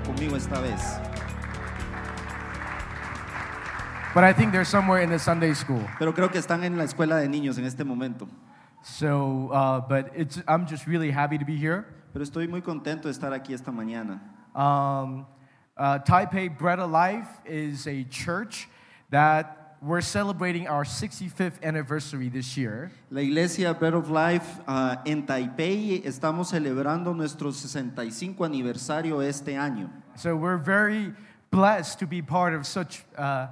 conmigo esta vez. But I think they're somewhere in the Sunday school. Pero creo que están en la escuela de niños en este momento. So, uh, but it's, I'm just really happy to be here. Pero estoy muy contento de estar aquí esta mañana. Um, uh, Taipei Bread of Life is a church that we're celebrating our 65th anniversary this year. La iglesia Bread of Life ah, en Taipei estamos celebrando nuestro 65 aniversario este año. So we're very blessed to be part of such uh,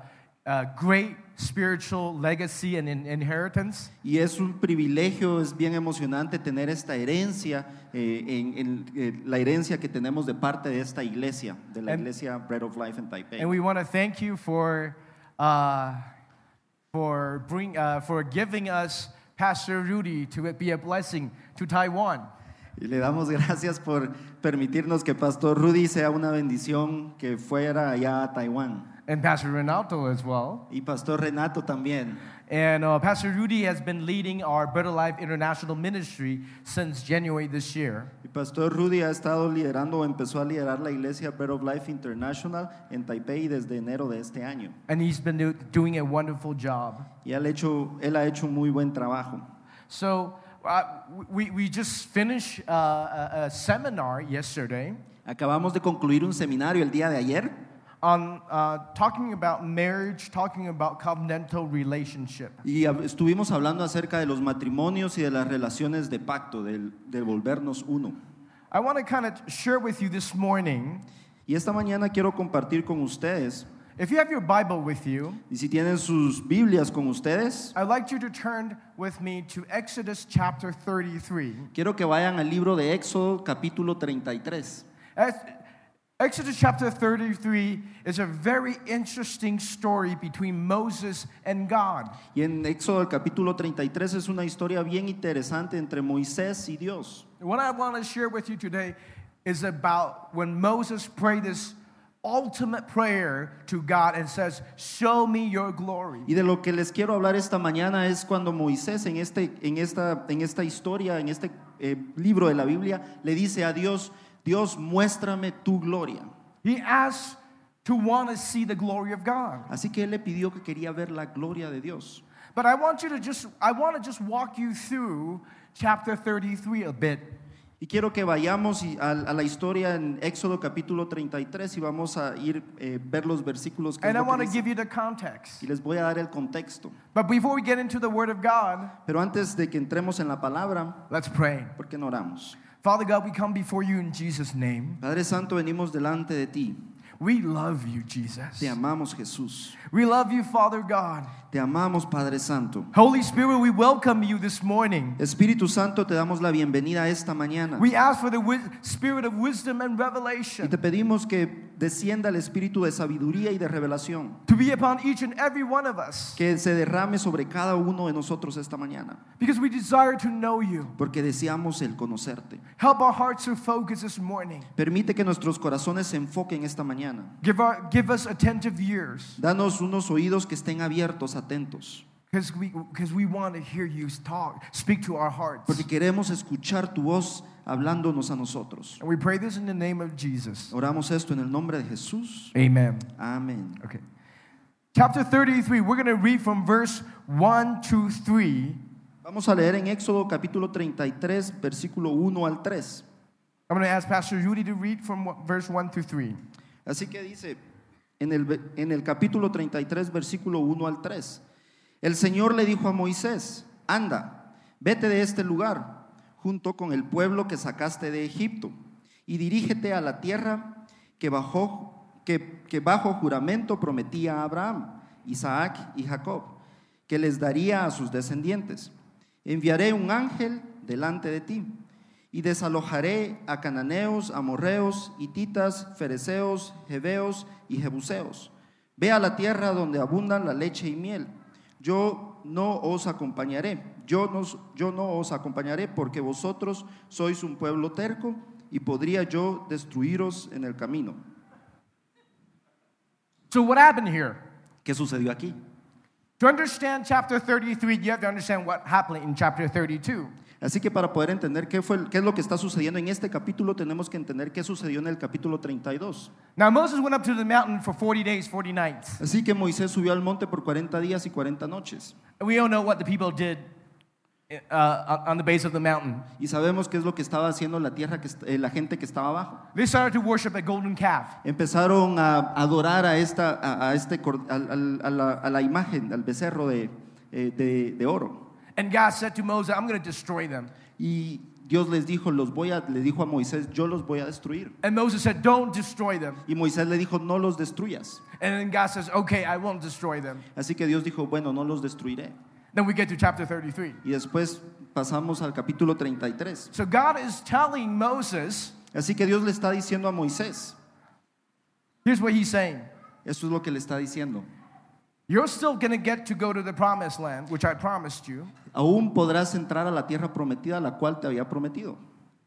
uh, great spiritual legacy and in- inheritance. Y es un privilegio, es bien emocionante tener esta herencia, eh, en, en, eh, la herencia que tenemos de parte de esta iglesia, de la And- iglesia Bread of Life en Taipei. And we want to thank you for, uh, for, bring, uh, for giving us Pastor Rudy to be a blessing to Taiwan. Y le damos gracias por permitirnos que Pastor Rudy sea una bendición que fuera allá a Taiwán. And Pastor Renato as well. Y Pastor Renato también. And uh, Pastor Rudy has been leading our Better Life International Ministry since January this year. Y Pastor Rudy ha estado liderando empezó a liderar la iglesia of Life International en Taipei desde enero de este año. And he's been do- doing a wonderful job. Y él, ha hecho, él ha hecho un muy buen trabajo. So uh, we, we just finished uh, a, a seminar yesterday Acabamos de concluir un seminario el día de ayer on uh, talking about marriage, talking about covenantal relationship. y estuvimos hablando acerca de los matrimonios y de las relaciones de pacto, del, del volvernos uno. I want to kind of share with you this morning. Y esta mañana quiero compartir con ustedes, If you have your Bible with you, y si tienen sus Biblias con ustedes, I'd like you to turn with me to Exodus chapter 33. quiero que vayan al libro de Éxodo capítulo 33. Ex- Exodus chapter 33 is a very interesting story between Moses and God. Y en Éxodo el capítulo 33 es una historia bien interesante entre Moisés y Dios. What I want to share with you today is about when Moses prayed this ultimate prayer to God and says, Show me your glory. Y de lo que les quiero hablar esta mañana es cuando Moisés en, este, en, esta, en esta historia, en este eh, libro de la Biblia, le dice a Dios, Dios, muéstrame tu gloria. He asked to want to see the glory of God. Así que él le pidió que quería ver la gloria de Dios. But I want you to just, I want to just walk you through chapter 33 a bit. Y quiero que vayamos a, a la historia en Éxodo capítulo 33 y vamos a ir eh, ver los versículos que And I want to give you the context. y les voy a dar el contexto. But before we get into the Word of God, Pero antes de que entremos en la palabra, let's pray. ¿por qué no oramos? Father God, we come before you in Jesus' name. Padre Santo, venimos delante de ti. We love you, Jesus. Te amamos Jesús. We love you, Father God. Te amamos Padre Santo. Holy Spirit, we welcome you this morning. Espíritu Santo, te damos la bienvenida esta mañana. We ask for the spirit of wisdom and revelation. Y te pedimos que descienda el espíritu de sabiduría y de revelación. to be upon each and every one of us Que se derrame sobre cada uno de nosotros esta mañana. because we desire to know you. Porque deseamos el conocerte. Help our hearts to focus this morning. Permite que nuestros corazones se enfoquen esta mañana. Give, our, give us attentive ears Danos unos oídos que estén abiertos, atentos. because we, cause we want to hear you talk, speak to our hearts. Porque queremos escuchar tu voz hablándonos a nosotros. And we pray this in the name of Jesus. Oramos esto en el nombre de Jesús. Amen. Amén. Okay. Chapter 33, we're going to read from verse 1 to 3. Vamos a leer en Éxodo capítulo 33, versículo 1 al 3. I'm going to ask Pastor Judy to read from verse 1 to 3. Así que dice en el, en el capítulo 33, versículo 1 al 3. El Señor le dijo a Moisés, anda, vete de este lugar, junto con el pueblo que sacaste de Egipto, y dirígete a la tierra que bajo, que, que bajo juramento prometía a Abraham, Isaac y Jacob, que les daría a sus descendientes. Enviaré un ángel delante de ti y desalojaré a cananeos, amorreos, hititas, fereceos, heveos y jebuseos. Ve a la tierra donde abundan la leche y miel. Yo no os acompañaré, yo no, yo no os acompañaré porque vosotros sois un pueblo terco y podría yo destruiros en el camino. So, what happened here? ¿Qué sucedió aquí? To understand chapter 33, you have to understand what happened in chapter 32. Así que para poder entender qué, fue, qué es lo que está sucediendo en este capítulo, tenemos que entender qué sucedió en el capítulo 32. Now, Moses went up to the mountain for 40 days, 40 nights. Así que Moisés subió al monte por 40 días y 40 noches. And we all know what the people did uh, on the base of the mountain. Y sabemos qué es lo que estaba haciendo la tierra, que, eh, la gente que estaba abajo. They started to worship a golden calf. Empezaron a adorar a, esta, a, a este, a, la, a la imagen, al becerro de, eh, de, de oro. And God said to Moses, I'm going to destroy them. Y Dios les dijo, los voy a, le dijo a Moisés, yo los voy a destruir. And Moses said, Don't destroy them. Y Moisés le dijo, no los destruyas. And then God says, Okay, I won't destroy them. Así que Dios dijo, bueno, no los destruiré. Then we get to chapter 33. Y después pasamos al capítulo 33. So God is telling Moses, Así que Dios le está diciendo a Moisés, here's what he's saying. esto es lo que le está diciendo. You're still going to get to go to the promised land, which I promised you. Aún podrás entrar a la tierra prometida, la cual te había prometido.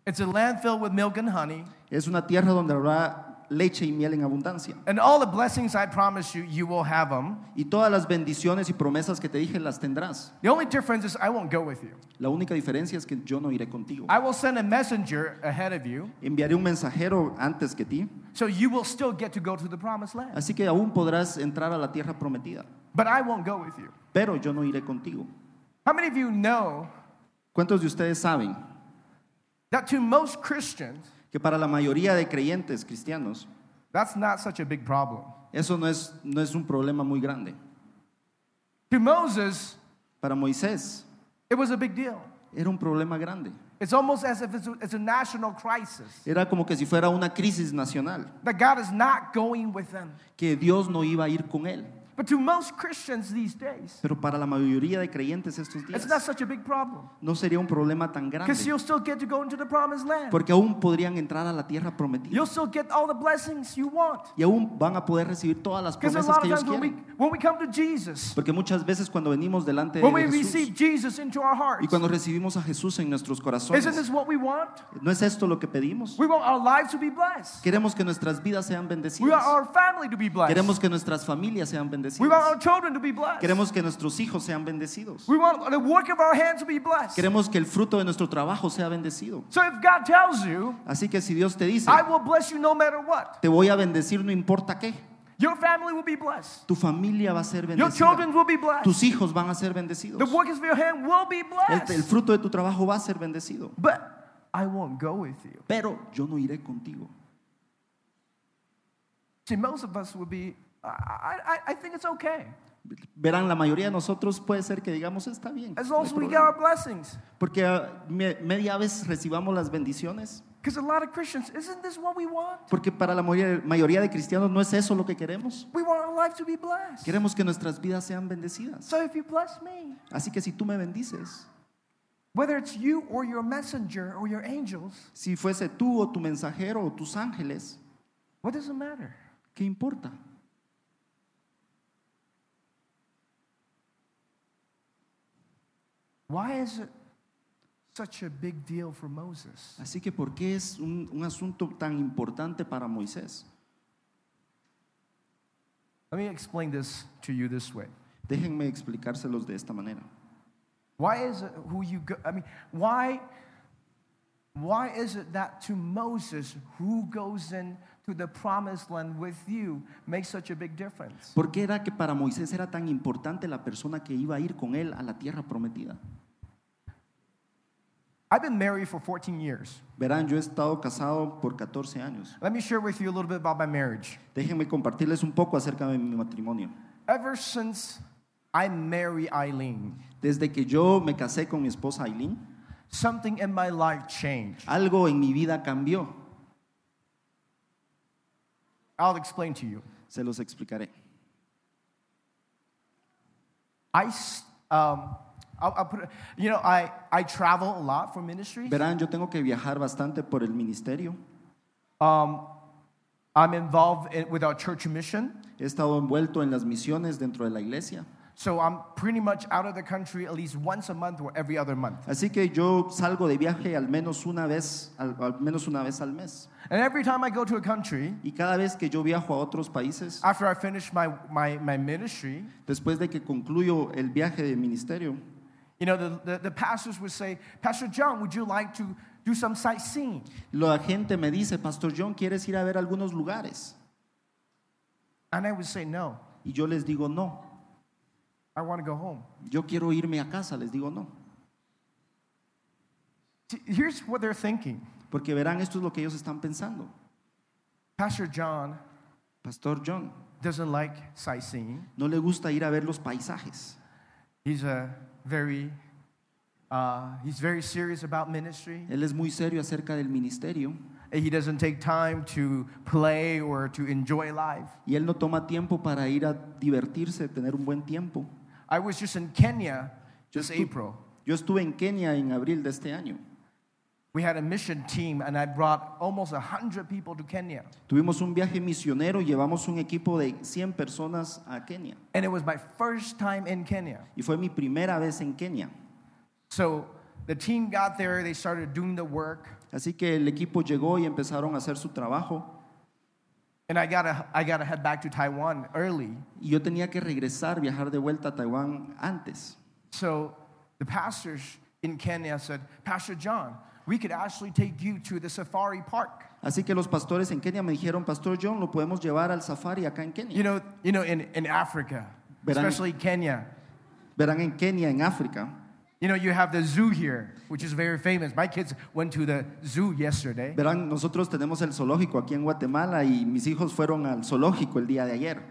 It's a land filled with milk and honey. Es una tierra donde habrá leche y miel en abundancia. And all the blessings I promised you, you will have them. Y todas las bendiciones y promesas que te dije las tendrás. The only difference is I won't go with you. La única diferencia es que yo no iré contigo. I will send a messenger ahead of you, Enviaré un mensajero antes que ti, so you will still get to go to the promised land. así que aún podrás entrar a la tierra prometida. But I won't go with you. Pero yo no iré contigo. How many of you know ¿Cuántos de ustedes saben that to most Christians, que para la mayoría de creyentes cristianos that's not such a big problem? eso no es, no es un problema muy grande? To Moses, Para Moisés it was a big deal. era un problema grande. It's almost as if it's a, it's a national crisis Era como que si fuera una crisis nacional, that God is not going with them. que Dios no iba a ir con él. But to most Christians these days, Pero para la mayoría de creyentes estos días it's not such a big problem no sería un problema tan because grande, you'll still get to go into the promised land. porque aún podrían entrar a la tierra prometida You'll still get all the blessings you want. y aún van a poder recibir todas las Because a promesas lot que of ellos times when we, quieren. when we come to Jesus, Porque muchas veces cuando venimos delante de when we Jesús receive Jesus into our hearts, y cuando recibimos a Jesús en nuestros corazones, isn't this what we want? ¿no es esto lo que pedimos? We want our lives to be blessed. Queremos que nuestras vidas sean We want bendecidas. our family to be blessed. Queremos que nuestras familias sean We want our children to be blessed. Queremos que nuestros hijos sean bendecidos. We want the work of our hands to be blessed. Queremos que el fruto de nuestro trabajo sea bendecido. So if God tells you, Así que si Dios te dice, I will bless you no matter what, te voy a bendecir no importa qué, your family will be blessed. tu familia va a ser Your children bendecida. will be blessed. Tus hijos van a ser bendecidos. The work of your hand will be El, el blessed. fruto de tu trabajo va a ser bendecido. But I won't go with you. Pero yo no iré contigo. See, most of us would be, I, I, I think it's okay. Verán, la mayoría de nosotros puede ser que digamos, está bien. As no long hay as we get problema". our blessings. Porque ah, me- media vez recibamos las bendiciones. Because a lot of Christians, isn't this what we want? Porque para la mayoría, mayoría de cristianos no es eso lo que queremos. We want our life to be blessed. Queremos que nuestras vidas sean bendecidas. So if you bless me, Así que si tú me bendices, whether it's you or your messenger or your angels, si fuese tú o tu mensajero o tus ángeles, what does it matter? ¿qué importa? Why is it such a big deal for Moses? Así que ¿por qué es un, un asunto tan importante para Moisés? Let me explain this to you this way. Déjenme explicárselos de esta manera. Why is it who you go? I mean, why? Why is it that to Moses, who goes into the promised land with you, makes such a big difference? ¿Por qué era que para Moisés era tan importante la persona que iba a ir con él a la tierra prometida? I've been married for 14 years. Verán, yo he estado casado por 14 años. Let me share with you a little bit about my marriage. Déjenme compartirles un poco acerca de mi matrimonio. Ever since I married Eileen, Desde que yo me casé con mi esposa Aileen, something in my life changed. algo en mi vida cambió. I'll explain to you. Se los explicaré. I, um, I'll, I'll put it, you know, I, I travel a lot for ministry. Verán, yo tengo que viajar bastante por el ministerio. Um, I'm involved in, with our church mission. He estado envuelto en las misiones dentro de la iglesia. So I'm pretty much out of the country at least once a month or every other month. Así que yo salgo de viaje al menos una vez, al, al menos una vez al mes. And every time I go to a country, Y cada vez que yo viajo a otros países, after I finish my, my, my ministry, después de que concluyo el viaje de ministerio, You know, the, the, the pastors would say, Pastor John, would you like to do some sightseeing? La gente me dice, Pastor John, ¿quieres ir a ver algunos lugares? And I would say, no, Y yo les digo, no. I want to go home. Yo quiero irme a casa, les digo, no. Here's what they're thinking Porque verán, esto es lo que ellos están pensando. Pastor John Pastor John doesn't like sightseeing. no le gusta ir a ver los paisajes. He's a very, uh, he's very serious about ministry. Él es muy serio acerca del ministerio He doesn't take time to play or to enjoy life. y él no toma tiempo para ir a divertirse, tener un buen tiempo. I was just in Kenya Just April. Yo estuve en Kenia en abril de este año. We had a mission team, and I brought almost 100 people to Kenya. Tuvimos un viaje misionero llevamos un equipo de 100 personas a Kenia. And it was my first time in Kenya. Y fue mi primera vez en Kenia. So the team got there, they started doing the work, Así que el equipo llegó y empezaron a hacer su trabajo. and I gotta, I gotta head back to Taiwan early. Y yo tenía que regresar, viajar de vuelta a Taiwán antes. So the pastors in Kenya said, Pastor John, we could actually take you to the safari park. Así que los pastores en Kenia me dijeron, Pastor John, lo podemos llevar al safari acá en Kenia. You know, you know in, in Africa, Verán- especially Kenya, Verán en Kenia, en África, you know, you have the zoo here, which is very famous. My kids went to the zoo yesterday. verán, nosotros tenemos el zoológico aquí en Guatemala y mis hijos fueron al zoológico el día de ayer.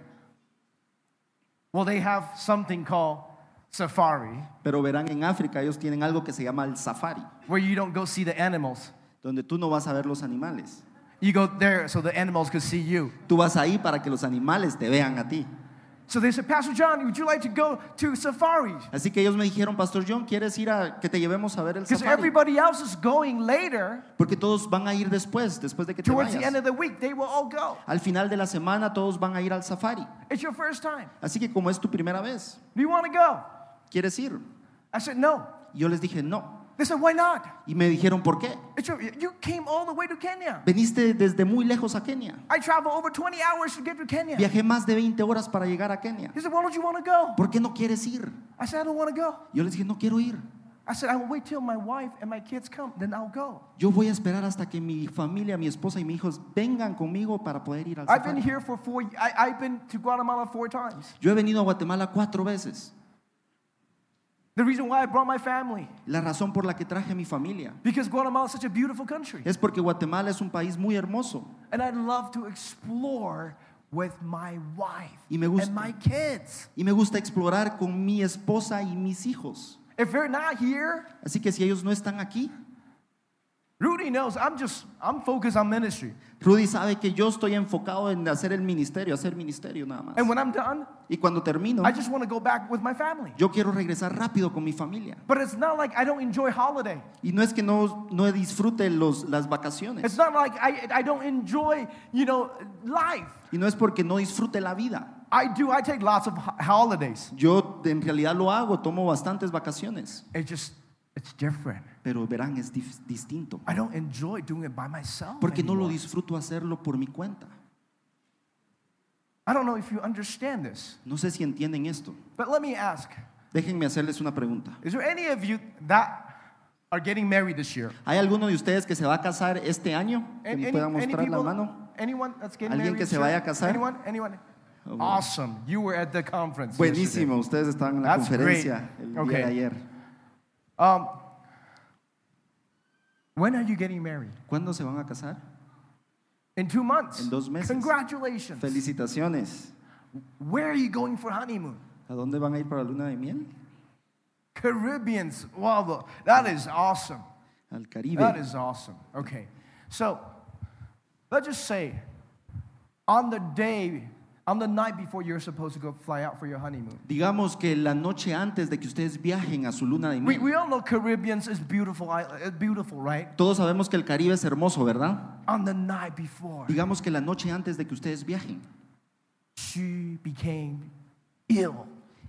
Well, they have something called safari, Pero verán, en África ellos tienen algo que se llama el safari, where you don't go see the animals. donde tú no vas a ver los animales. You go there so the animals could see you. Tú vas ahí para que los animales te vean a ti. So they said, Pastor John, would you like to go to safari? Así que ellos me dijeron, Pastor John, ¿quieres ir a que te llevemos a ver el Because safari? everybody else is going later. Porque todos van a ir después, después de que te Towards the end vayas. of the week, they will all go. Al final de la semana todos van a ir al safari. It's your first time. Así que como es tu primera vez, Do you want to go? ¿Quieres ir? I said, no. Yo les dije, no. They said, why not? Y me dijeron, ¿por qué? It's your, you came all the way to Kenya. Veniste desde muy lejos a Kenia. I traveled over 20 hours to get to Kenya. Viajé más de 20 horas para llegar a Kenia. He said, why don't you want to go? ¿Por qué no quieres ir? I said, I don't want to go. Yo les dije, no quiero ir. I said, I will wait till my wife and my kids come, then I'll go. Yo voy a esperar hasta que mi familia, mi esposa y mis hijos vengan conmigo para poder ir al I've been safari. here for four, I, I've been to Guatemala four times. Yo he venido a Guatemala cuatro veces. The reason why I brought my family, La razón por la que traje a mi familia because Guatemala is such a beautiful country. es porque Guatemala es un país muy hermoso And I'd love to explore with my wife Y me gusta. and my kids. y me gusta explorar con mi esposa y mis hijos. If they're not here, Así que si ellos no están aquí, Rudy knows I'm just, I'm focused on ministry. Rudy sabe que yo estoy enfocado en hacer el ministerio, hacer ministerio nada más. And when I'm done, Y cuando termino, I just want to go back with my family. yo quiero regresar rápido con mi familia. But it's not like I don't enjoy holiday. Y no es que no, no disfrute los, las vacaciones. It's not like I, I don't enjoy, you know, life. Y no es porque no disfrute la vida. I do. I take lots of ho- holidays. Yo en realidad lo hago, tomo bastantes vacaciones. It's just, it's different. Pero verán, es distinto. I don't enjoy doing it by myself. Porque no lo anymore. disfruto hacerlo por mi cuenta. I don't know if you understand this, No sé si entienden esto. but let me ask Déjenme hacerles una pregunta. Is there any of you that are getting married this year? ¿Hay alguno de ustedes que se va a casar este año? Que me pueda mostrar la people- mano. Anyone that's getting ¿Alguien married que se vaya a casar? Anyone? Anyone? Oh. Awesome. You were at the conference. Buenísimo, ustedes estaban en la That's conferencia great. el día Okay. de ayer. Um, when are you getting married? ¿Cuándo se van a casar? In two months. En dos meses. Congratulations. Felicitaciones. Where are you going for honeymoon? ¿A dónde van a ir para luna de miel? Caribbeans. Wow, that is awesome. Al Caribe. That is awesome. Okay. So let's just say on the day, on the night before you're supposed to go fly out for your honeymoon. Digamos que la noche antes de que ustedes viajen a su luna de We, miel. we all know Caribbeans is beautiful, uh, beautiful, right? Todos sabemos que el Caribe es hermoso, ¿verdad? On the night before, Digamos que la noche antes de que ustedes viajen. she became ill.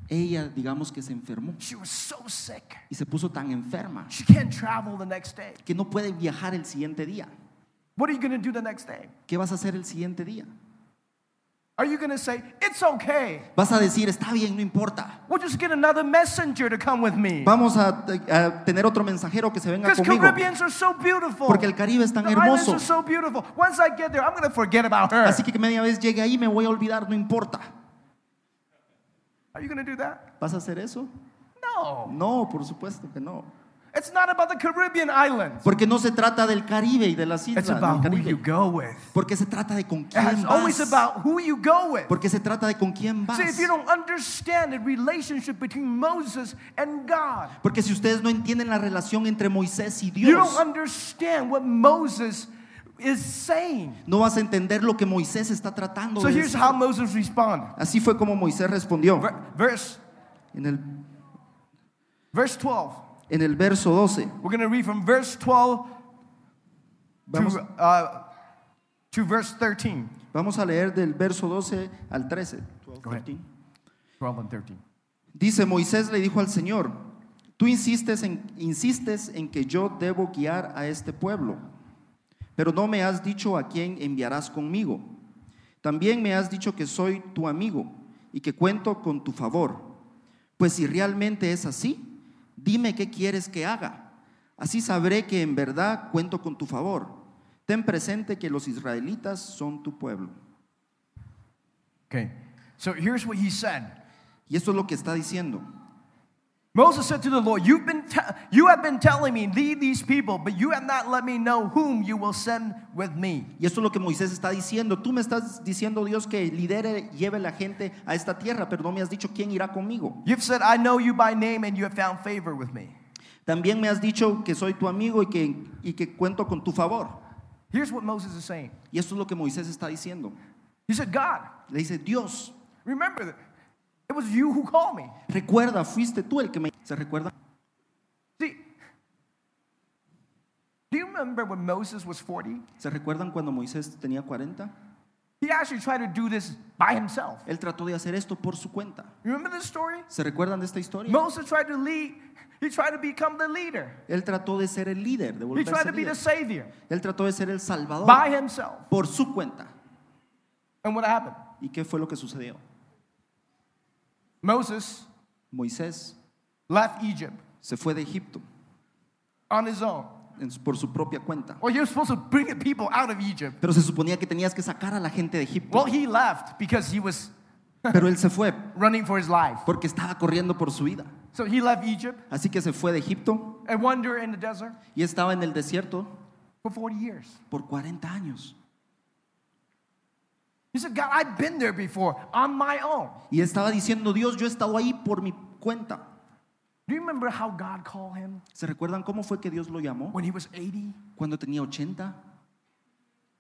Ella, digamos que se enfermó She was so sick. y se puso tan enferma She can't travel the next day. que no puede viajar el siguiente día. What are you going to do the next day? ¿Qué vas a hacer el siguiente día? Are you going to say, It's okay? Vas a decir, está bien, no importa. We'll just get another messenger to come with me. Vamos a, a tener otro mensajero que se venga Because conmigo. Caribbeans are so beautiful. Porque el Caribe es tan the islands hermoso. are so beautiful. Once I get there, I'm going to forget about her. Así que que media vez llegue ahí me voy a olvidar, no importa. Are you going to do that? ¿Vas a hacer eso? No. No, por supuesto que no. It's not about the Caribbean islands. Porque no se trata del Caribe y de las islas. It's del about who you go with. Porque se trata de con quién It's quién always about who you go with. Porque se trata de con quién vas. See, if you don't understand the relationship between Moses and God, Porque si ustedes no entienden la relación entre Moisés y you don't Dios, understand what Moses is saying. no vas a entender lo que Moisés está tratando So de here's decir. how Moses responded. Así fue como Moisés respondió Ver- Verse, en el, verse 12. En el verso 12. We're going to read from verse 12 Vamos, to, uh, to verse 13. vamos a leer del verso 12 al 13. Go ahead. 12 and 13. Dice Moisés le dijo al Señor, tú insistes en, insistes en que yo debo guiar a este pueblo, pero no me has dicho a quién enviarás conmigo. También me has dicho que soy tu amigo y que cuento con tu favor. Pues si realmente es así, dime qué quieres que haga. Así sabré que en verdad cuento con tu favor. Ten presente que los israelitas son tu pueblo. Okay. So here's what he said. Y esto es lo que está diciendo. Moses said to the Lord, You've been te- You have been telling me, lead these people, but you have not let me know whom you will send with me. Y esto es lo que Moisés está diciendo. Tú me estás diciendo, Dios, que lidere, lleve la gente a esta tierra, pero no me has dicho quién irá conmigo. You've said, I know you by name and you have found favor with me. También me has dicho que soy tu amigo y que, y que cuento con tu favor. Here's what Moses is saying. Y esto es lo que Moisés está diciendo. He said, God, Le dice, Dios, remember it was you who called me. recuerda, fuiste tú el que me... ¿Se recuerda? See, do you remember when Moses was 40? ¿Se recuerdan cuando Moisés tenía 40? He actually tried to do this by himself. Él trató de hacer esto por su cuenta. Remember this story? ¿Se recuerdan de esta historia? Moses tried to lead, he tried to become the leader. Él trató de ser el líder, de He tried to be the savior Él trató de ser el salvador by himself. por su cuenta. And what happened? ¿Y qué fue lo que sucedió? Moses Moisés left Egypt se fue de Egipto on his own. en- por su propia cuenta. Well, you're supposed to bring the people out of Egypt. Pero se suponía que tenías que sacar a la gente de Egipto. Well, he left because he was Pero él se fue running for his life. porque estaba corriendo por su vida. So he left Egypt Así que se fue de Egipto and wandered in the desert y estaba en el desierto for 40 years. por 40 años. He said, God, I've been there before on my own. Y estaba diciendo, Dios, yo he estado ahí por mi cuenta. Do you remember how God called him ¿Se recuerdan cómo fue que Dios lo llamó when he was 80? cuando tenía 80?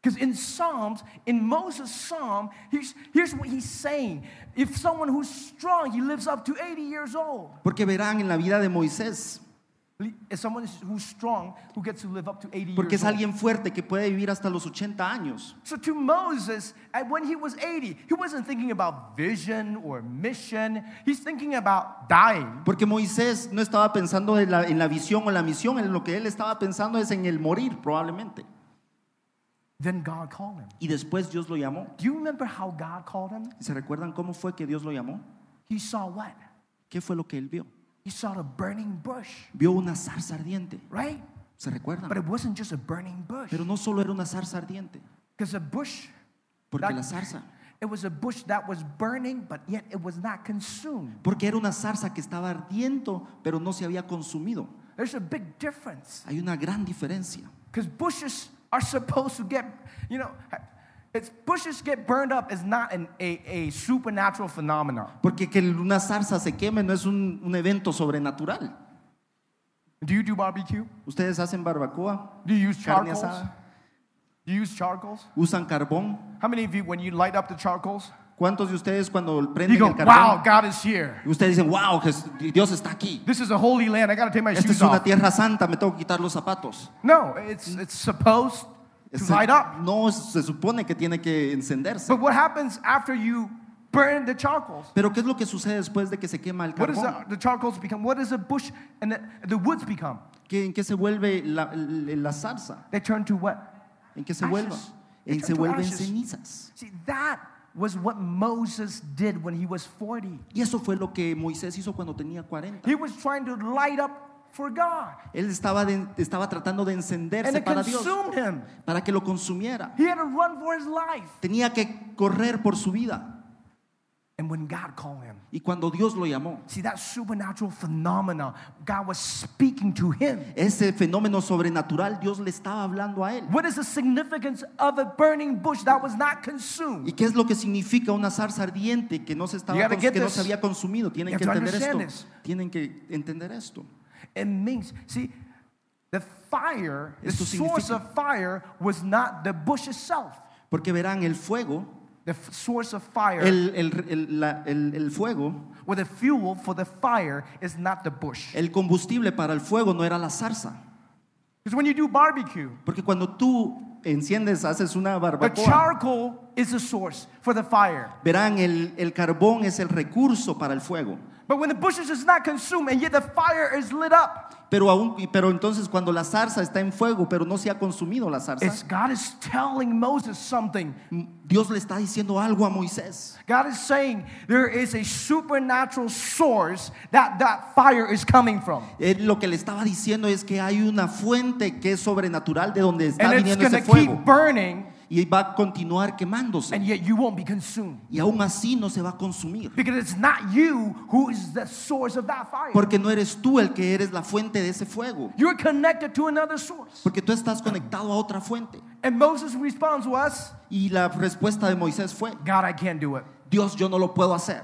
Because in Psalms, in Moses' Psalm, here's, here's what he's saying. If someone who's strong, he lives up to 80 years old. Porque verán en la vida de Moisés, porque es alguien fuerte que puede vivir hasta los 80 años. So to Moses, when he was 80, he wasn't thinking about vision or mission. He's thinking about dying. Porque Moisés no estaba pensando en la, en la visión o la misión, en lo que él estaba pensando es en el morir probablemente. Then God called him. Y después Dios lo llamó. Do you remember how God called him? ¿Y se recuerdan cómo fue que Dios lo llamó? He saw what? ¿Qué fue lo que él vio? He saw a burning bush, Vio una zarza ardiente. right? ¿Se recuerdan? But it wasn't just a burning bush. Pero no solo era una zarza ardiente, Because a bush, porque That- la zarza, it was a bush that was burning, but yet it was not consumed. porque era una zarza que estaba ardiendo, pero no se había consumido. There's a big difference. Hay una gran diferencia. Because bushes are supposed to get, you know, it's, bushes get burned up is not an, a, a supernatural phenomenon. Porque que una zarza se queme no es un, un evento sobrenatural. Do you do barbecue? Ustedes hacen barbacoa, Do you use carne charcoals? asada, Do you use charcoals? usan carbón. How many of you, when you light up the charcoals, ¿Cuántos de ustedes cuando you prenden go, el wow, carbón? God is here. Ustedes dicen, wow, Jes- Dios está aquí. This is a holy land. I got to take my Esta shoes es una off. tierra santa, me tengo que quitar los zapatos. No, it's, it's supposed to Se- light up. no se supone que tiene que encenderse. But what happens after you burn the charcoals? Pero ¿qué es lo que sucede después de que se quema el What does carbón? the, the charcoals become? What does the bush and the, the woods become? ¿Qué- ¿En qué se vuelve la, la- zarza? They turn to what? ¿En qué se Ashes. vuelve? En se turn to vuelven ashes. cenizas. See, that was what Moses did when he was 40. Y eso fue lo que Moisés hizo cuando tenía 40. He was trying to light up for God, Él estaba, de- estaba tratando de encenderse para Dios, him. para que lo consumiera. He had to run for his life. Tenía que correr por su vida. And when God called him, Y cuando Dios lo llamó, see that supernatural phenomena, God was speaking to him. ese fenómeno sobrenatural, Dios le estaba hablando a él. What is the significance of a burning bush that was not consumed? ¿Y qué es lo que significa una zarza ardiente que no se, estaba que no se había consumido? Tienen que entender esto. this. Tienen que entender esto. It means, see, the fire, the Esto source significa- of fire was not the bush itself. Porque verán, el fuego, The f- source of fire, el, el- el- la- el- el fuego, or the fuel for the fire is not the bush. el combustible para el fuego no era la zarza. Because when you do barbecue, Porque cuando tú enciendes, haces una the barbacoa, charcoal is the source for the fire. verán, el, el carbón es el recurso para el fuego. But when the bushes is not consumed and yet the fire is lit up, Pero, aún, pero entonces cuando la zarza está en fuego, pero no se ha consumido la zarza, it's God is telling Moses something. Dios le está diciendo algo a Moisés. God is saying there is a supernatural source that that fire is coming from. Él lo que le estaba diciendo es que hay una fuente que es sobrenatural de donde está And it's viniendo going ese to keep fuego burning y va a continuar quemándose and yet you won't be consumed. y aún así no se va a consumir Because it's not you who is the source of that fire. porque no eres tú el que eres la fuente de ese fuego You're connected to another source. porque tú estás conectado a otra fuente And Moses us, y la respuesta de Moisés fue God, I can't do it. Dios yo no lo puedo hacer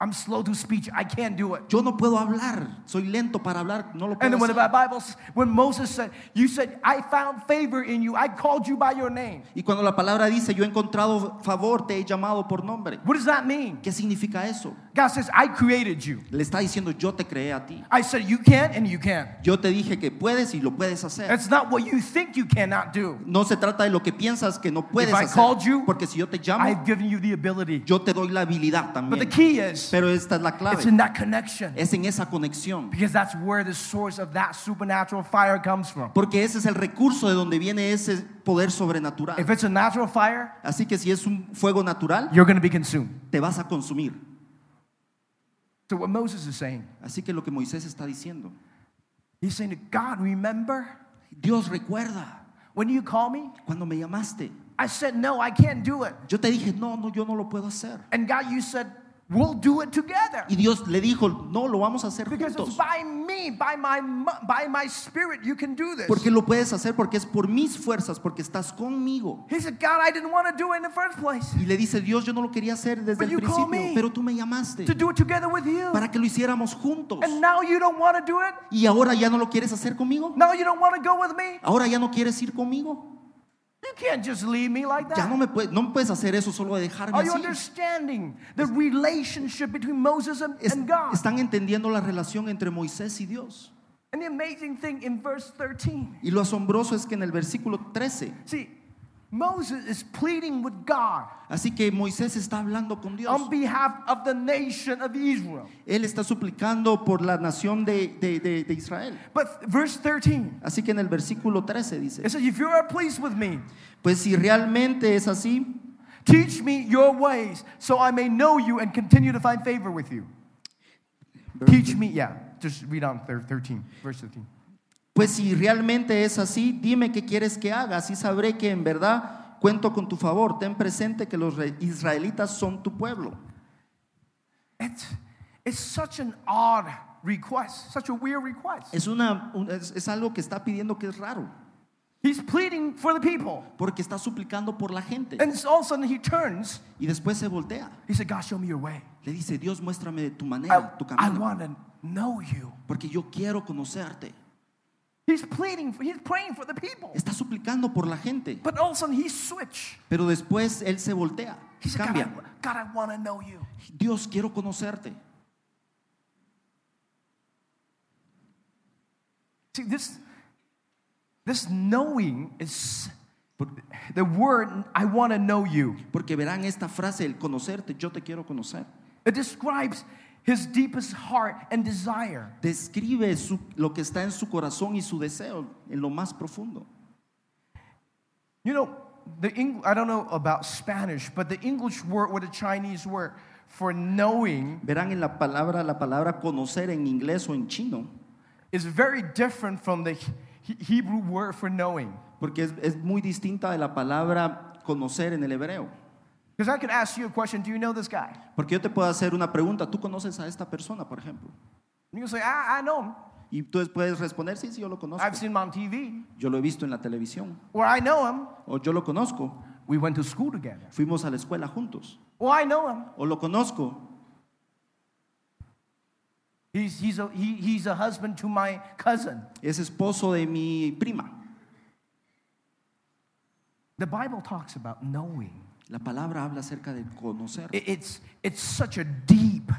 I'm slow to speech. I can't do it. yo no puedo hablar soy lento para hablar no lo puedo. And then when the Bible, when Moses said, you said, I found favor in you. I called you by your name. y cuando la palabra dice yo he encontrado favor te he llamado por nombre What does that mean? ¿qué significa eso? God says, I created you. le está diciendo yo te creé a ti I said, you can and you can. yo te dije que puedes y lo puedes hacer It's not what you think you cannot do. No se trata de lo que piensas que no puedes If I called you, porque si yo te llamo, I've given you the ability. yo te doy la habilidad también. But the key is, Pero esta es la clave. it's in that connection. Es en esa conexión. Because that's where the source of that supernatural fire comes from. Porque ese es el recurso de donde viene ese poder sobrenatural. If it's a natural fire, Así que si es un fuego natural, you're going to be consumed. te vas a consumir. So what Moses is saying, Así que lo que Moisés está diciendo, he's saying to God, remember Dios recuerda when you call me? cuando me llamaste. I said, no, I can't do it. Yo te dije, no, no, yo no lo puedo hacer. And God, you said, we'll do it together. Y Dios le dijo, no, lo vamos a hacer Because it's juntos. by me, by my, mu- by my spirit, you can do this. Porque lo puedes hacer porque es por mis fuerzas, porque estás conmigo. He said, God, I didn't want to do it in the first place. Y le dice, Dios, yo no lo quería hacer desde But el principio, me pero tú me llamaste To do it together with you. para que lo hiciéramos juntos. And now you don't want to do it? Y ahora ya no lo quieres hacer conmigo. Now you don't want to go with me? Ahora ya no quieres ir conmigo. You can't just leave me like Ya that. no me puedes, no puedes hacer eso solo de dejarme Are you así. understanding the relationship between Moses and, Es- and God? están entendiendo la relación entre Moisés y Dios. And the amazing thing in verse 13, Y lo asombroso es que en el versículo 13, see, Moses is pleading with God así que Moisés está hablando con Dios. on behalf of the nation of Israel. Él está suplicando por la nación de, de- de- de Israel. But verse 13, Así que en el versículo 13 dice, it says, If you are pleased with me, pues si realmente es así, teach me your ways so I may know you and continue to find favor with you. Teach me, yeah, just read on thir- 13, verse 13. Pues si realmente es así, dime qué quieres que haga, así sabré que en verdad cuento con tu favor. Ten presente que los israelitas son tu pueblo. It's, it's such an odd request, such a weird request. Es, una, un- es, es algo que está pidiendo que es raro, He's pleading for the people. porque está suplicando por la gente. And all of a sudden he turns. Y después se voltea. He said, God, show me your way. Le dice, Dios, muéstrame tu I, manera, tu I camino, want to know you. porque yo quiero conocerte. He's pleading, for, he's praying for the people. Está suplicando por la gente, But all of a sudden he switched. pero después él se voltea, He said, God, I, cambia. God, I want to know you. Dios, quiero conocerte. See, this, this knowing is the word, I want to know you. Porque verán esta frase, el conocerte, yo te quiero conocer. It describes his deepest heart and desire. Describe su- lo que está en su corazón y su deseo en lo más profundo. You know, the Eng- I don't know about Spanish, but the English word or the Chinese word for knowing Verán en la palabra, la palabra conocer en inglés o en chino, is very different from the He- Hebrew word for knowing. porque es, es muy distinta de la palabra conocer en el hebreo. Because I could ask you a question Do you know this guy? Porque yo te puedo hacer una pregunta, ¿tú conoces a esta persona, por ejemplo? And you can say, I, I know him. Y tú puedes responder, sí, sí, yo lo conozco. I've seen him on TV. Yo lo he visto en la televisión. Or I know him. O yo lo conozco. We went to school together. Fuimos a la escuela juntos. Or I know him. O lo conozco. He's, he's, a, he, he's a husband to my cousin. Es esposo de mi prima. The Bible talks about knowing. La palabra habla acerca de conocer. It- It's, it's such a deep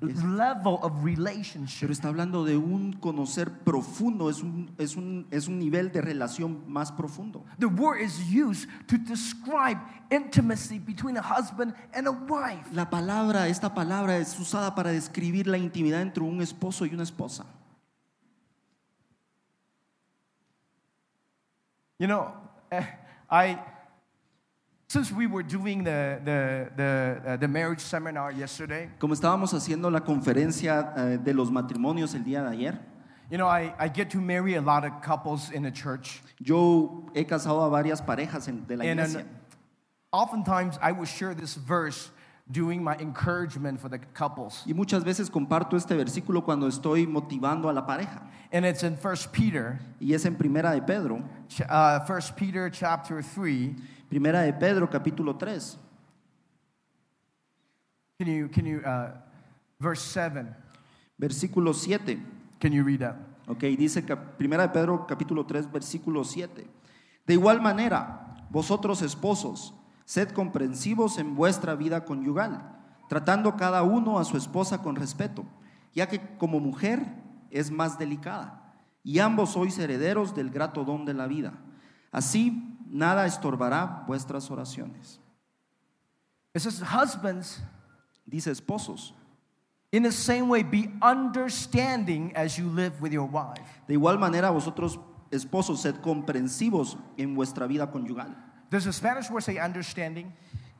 level of relationship. Pero está hablando de un conocer profundo, es un, es un, es un nivel de relación más profundo. The word is used to describe intimacy between a husband and a wife. La palabra, esta palabra es usada para describir la intimidad entre un esposo y una esposa. You know, eh, I since we were doing the the the, uh, the marriage seminar yesterday, Como estábamos haciendo la conferencia eh, de los matrimonios el día de ayer, you know, I, I get to marry a lot of couples in the church, yo he casado a varias parejas en- de la and iglesia. then oftentimes I would share this verse doing my encouragement for the couples, Y muchas veces comparto este versículo cuando estoy motivando a la pareja. and it's in First Peter, Y es en Primera de Pedro, ch- uh, First Peter chapter three. Primera de Pedro capítulo 3, Can you can you uh, verse seven? versículo 7. Can you read that? Ok, dice Primera de Pedro capítulo 3 versículo 7. De igual manera, vosotros esposos, sed comprensivos en vuestra vida conyugal, tratando cada uno a su esposa con respeto, ya que como mujer es más delicada, y ambos sois herederos del grato don de la vida. Así nada estorbará vuestras oraciones. It says, husbands, Dice esposos, in the same way, be understanding as you live with your wife. de igual manera vosotros esposos, sed comprensivos en vuestra vida conyugal. Does the Spanish word say understanding?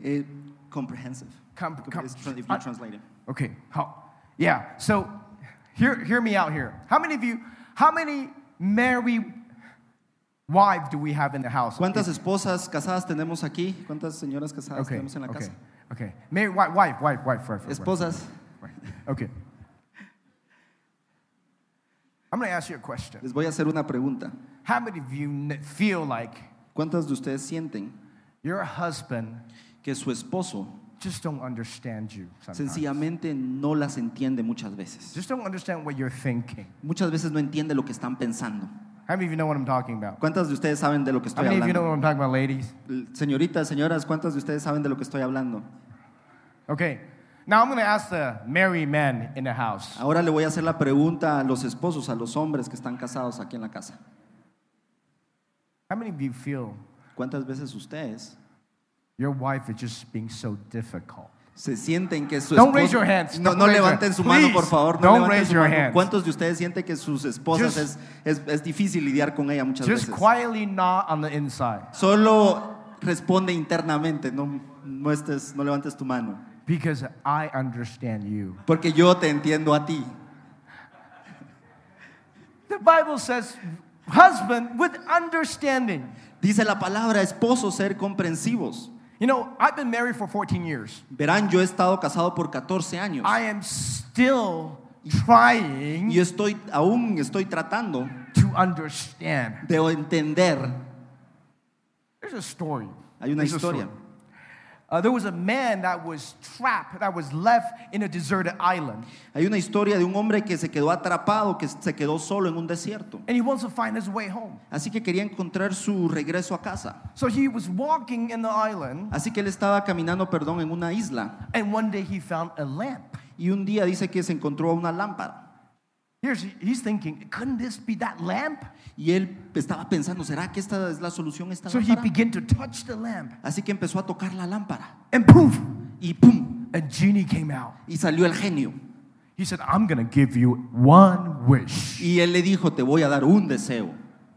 Eh, comprehensive. Com- com- if you uh, translate it. Okay. How? Yeah. So, hear hear me out here. How many of you? How many married wives do we have in the house? ¿Cuántas esposas casadas tenemos aquí? ¿Cuántas señoras casadas Okay. tenemos en la Okay. casa? Okay. Married wife, wife, wife, wife, wife. wife, Esposas. wife. Okay. I'm going to ask you a question. Les voy a hacer una pregunta. How many of you feel like ¿Cuántas de ustedes sienten your husband que su esposo just don't understand you sometimes? sencillamente no las entiende muchas veces? Just don't understand what you're thinking. Muchas veces no entiende lo que están pensando. How many of you know what I'm talking about? ¿Cuántas de ustedes saben de lo que How estoy many of you know hablando? what I'm talking about, ladies? Señoritas, señoras, ¿cuántas de ustedes saben de lo que estoy hablando? Okay. Now I'm going to ask the married men in the house. Ahora le voy a hacer la pregunta a los esposos, a los hombres que están casados aquí en la casa. How many of you feel ¿Cuántas veces ustedes your wife is just being so difficult? Se sienten que su Don't raise your hands. No, no levanten su mano, por favor. No don't levanten raise su your mano. hands. ¿Cuántos de ustedes sienten que sus esposas Just- es, es, es difícil lidiar con ella muchas Just veces? quietly nod on the inside Solo responde internamente, no, no, estés, no levantes tu mano. because I understand you. Porque yo te entiendo a ti. The Bible says, husband with understanding. Dice la palabra esposo ser comprensivos. You know, I've been married for 14 years. Verán, yo he estado casado por 14 años. I am still trying Y estoy, aún estoy tratando to understand. de entender. There's a story. Hay una There's a historia. Uh, there was a man that was trapped, that was left in a deserted island, Hay una historia de un hombre que se quedó atrapado, que se quedó solo en un desierto. and he wants to find his way home. Así que quería encontrar su regreso a casa. So he was walking in the island, Así que él estaba caminando, perdón, en una isla. and one day he found a lamp. Y un día dice que se encontró una lámpara. Here's, he's thinking, couldn't this be that lamp? Y él estaba pensando, ¿será que esta es la solución esta So he began to touch the lamp, Así que empezó a tocar la lámpara. and poof, Y ¡pum! a genie came out. Y salió el genio. He said, I'm gonna give you one wish. Y él le dijo, te voy a dar un deseo.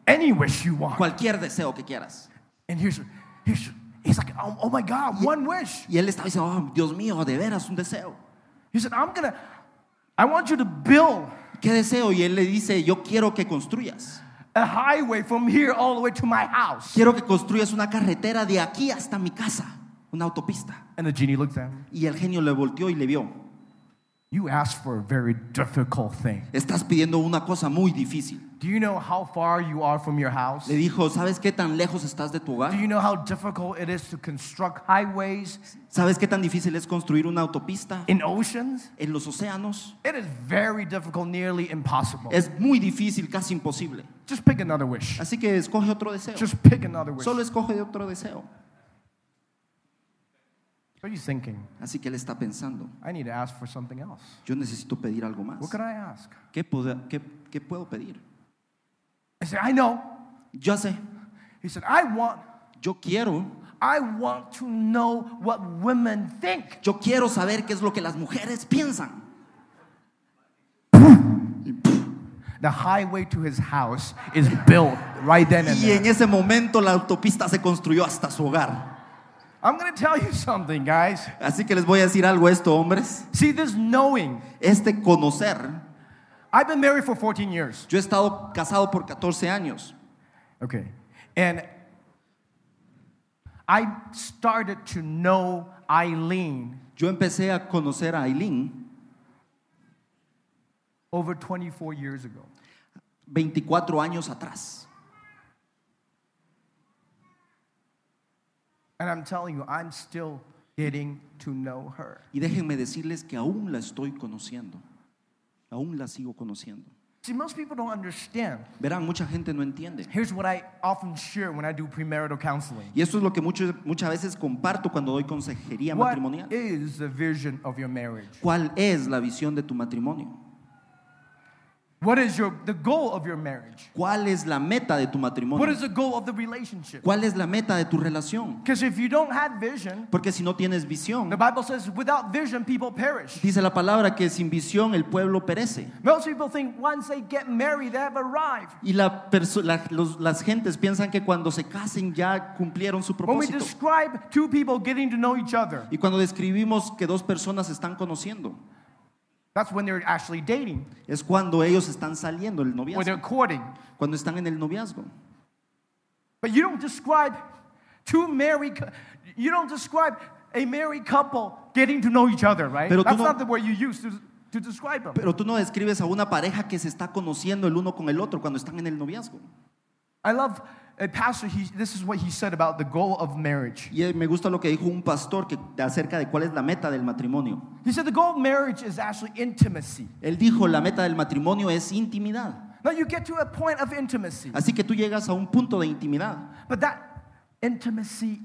Any wish you want. Cualquier deseo que quieras. And here's, here's he's like, oh, oh my God, one wish. Y él estaba diciendo, oh, Dios mío, de veras, un deseo. He said, I'm gonna, I want you to build ¿Qué deseo? Y él le dice, yo quiero que construyas. a highway from here all the way to my house. Quiero que construyas una carretera de aquí hasta mi casa, una autopista. And the genie looked at him. Y el genio le volteó y le vio. You ask for a very difficult thing. Estás pidiendo una cosa muy difícil. Do you know how far you are from your house? Le dijo, ¿sabes qué tan lejos estás de tu hogar? Do you know how difficult it is to construct highways ¿Sabes qué tan difícil es construir una autopista in oceans? en los océanos? It is very difficult, nearly impossible. Es muy difícil, casi imposible. Just pick another wish. Así que escoge otro deseo. Just pick another wish. Solo escoge otro deseo. What are you thinking? Así que él está pensando, I need to ask for something else. yo necesito pedir algo más. What could I ask? ¿Qué, puedo- qué- qué puedo pedir? I said, I know. Yo sé, He said, I want, yo quiero, I want to know what women think. yo quiero saber qué es lo que las mujeres piensan. The highway to his house is built right then and Y en there. ese momento la autopista se construyó hasta su hogar. I'm going to tell you something, guys. Así que les voy a decir algo esto, hombres. See, this knowing, Este conocer, I've been married for 14 years. yo he estado casado por 14 años. Okay. And I started to know Eileen Yo empecé a conocer a Aileen over 24 years ago. 24 años atrás. And I'm telling you, I'm still getting to know her. Y déjenme decirles que aún la estoy conociendo. Aún la sigo conociendo. See, most people don't understand. Verán, mucha gente no entiende. Here's what I often share when I do premarital counseling. Y esto es lo que mucho- muchas veces comparto cuando doy consejería What matrimonial. is the vision of your marriage? ¿Cuál es la visión de tu matrimonio? What is your the goal of your marriage? ¿Cuál es la meta de tu What matrimonio? is the goal of the relationship? ¿Cuál es la meta de tu relación? Because if you don't have vision, Porque si no tienes visión, the Bible says without vision people perish. dice la palabra que sin visión el pueblo perece. Most people think once they get married, they have arrived. Y la perso- la- los- las gentes piensan que cuando se casen ya cumplieron su When we propósito. describe two people getting to know each other, Y cuando describimos que dos personas se están conociendo, that's when they're actually dating es cuando ellos están saliendo el or they're noviazgo, courting. cuando están en el noviazgo. But you don't describe two married, you don't describe a married couple getting to know each other, right? Pero That's no- not the word you use to, to describe them. Pero tú no describes a una pareja que se está conociendo el uno con el otro cuando están en el noviazgo. I love a pastor, he, this is what he said about the goal of marriage. Y eh, me gusta lo que dijo un pastor que, acerca de cuál es la meta del matrimonio. He said the goal of marriage is actually intimacy. Él dijo, la meta del matrimonio es intimidad. Now you get to a point of intimacy, Así que tú llegas a un punto de intimidad, but that intimacy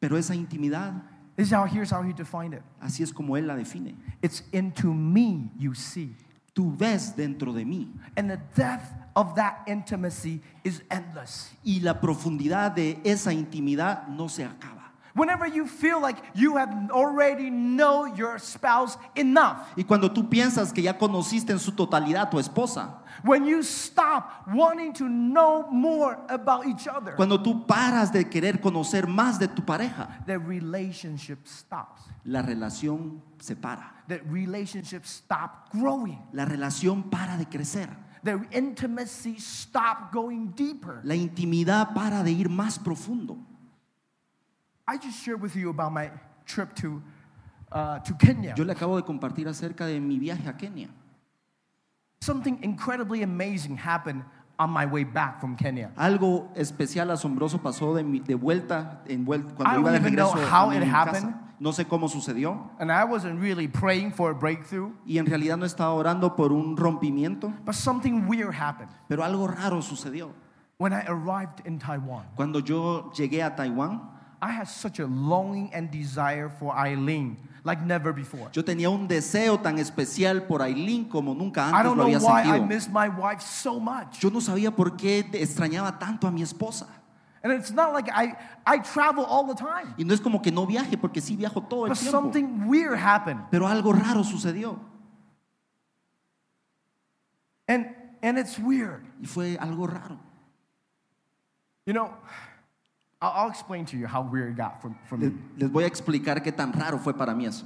pero esa intimidad, This is how, here's how he defined it. así es como él la define. It's into me you see. Tú ves dentro de mí And the depth of that intimacy is endless. y la profundidad de esa intimidad no se acaba. Whenever you feel like you have already know your spouse enough, Y cuando tú piensas que ya conociste en su totalidad a tu esposa, when you stop wanting to know more about each other, cuando tú paras de querer conocer más de tu pareja, the relationship stops. la relación se para. The relationship stop growing. La relación para de crecer. The intimacy stop going deeper. La intimidad para de ir más profundo. I just shared with you about my trip to uh, to Kenya. Yo le acabo de compartir acerca de mi viaje a Kenia. Something incredibly amazing happened on my way back from Kenya. Algo especial, asombroso pasó de, mi- de vuelta en vuel- I cuando don't iba de even know regreso how a mi it casa. happened. No sé cómo sucedió And I wasn't really praying for a breakthrough, y en realidad no estaba orando por un rompimiento, but something weird happened pero algo raro sucedió. when I arrived in Taiwan. Cuando yo llegué a Taiwán, I had such a longing and desire for Eileen like never before. yo tenía un deseo tan especial por Aileen como nunca I antes don't lo know había why I sentido. miss my wife so much. Yo no sabía por qué extrañaba tanto a mi esposa. And it's not like I, I travel all the time, Y no es como que no viaje, porque sí viajo todo el but tiempo. something weird happened. Pero algo raro sucedió. And, and it's weird. Y fue algo raro. You know, I'll, I'll explain to you how weird it got from, from Les, me. les voy a explicar qué tan raro fue para mí eso.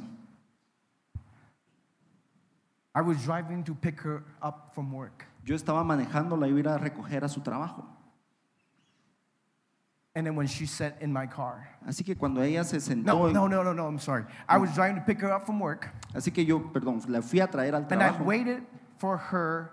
I was driving to pick her up from work. Yo estaba manejando, la iba a ir a recoger a su trabajo. And then when she sat in my car, Así que cuando ella se sentó, no, no, no, no, no, I'm sorry. I was driving to pick her up from work, así que yo, perdón, la fui a traer al and I trabajo. waited for her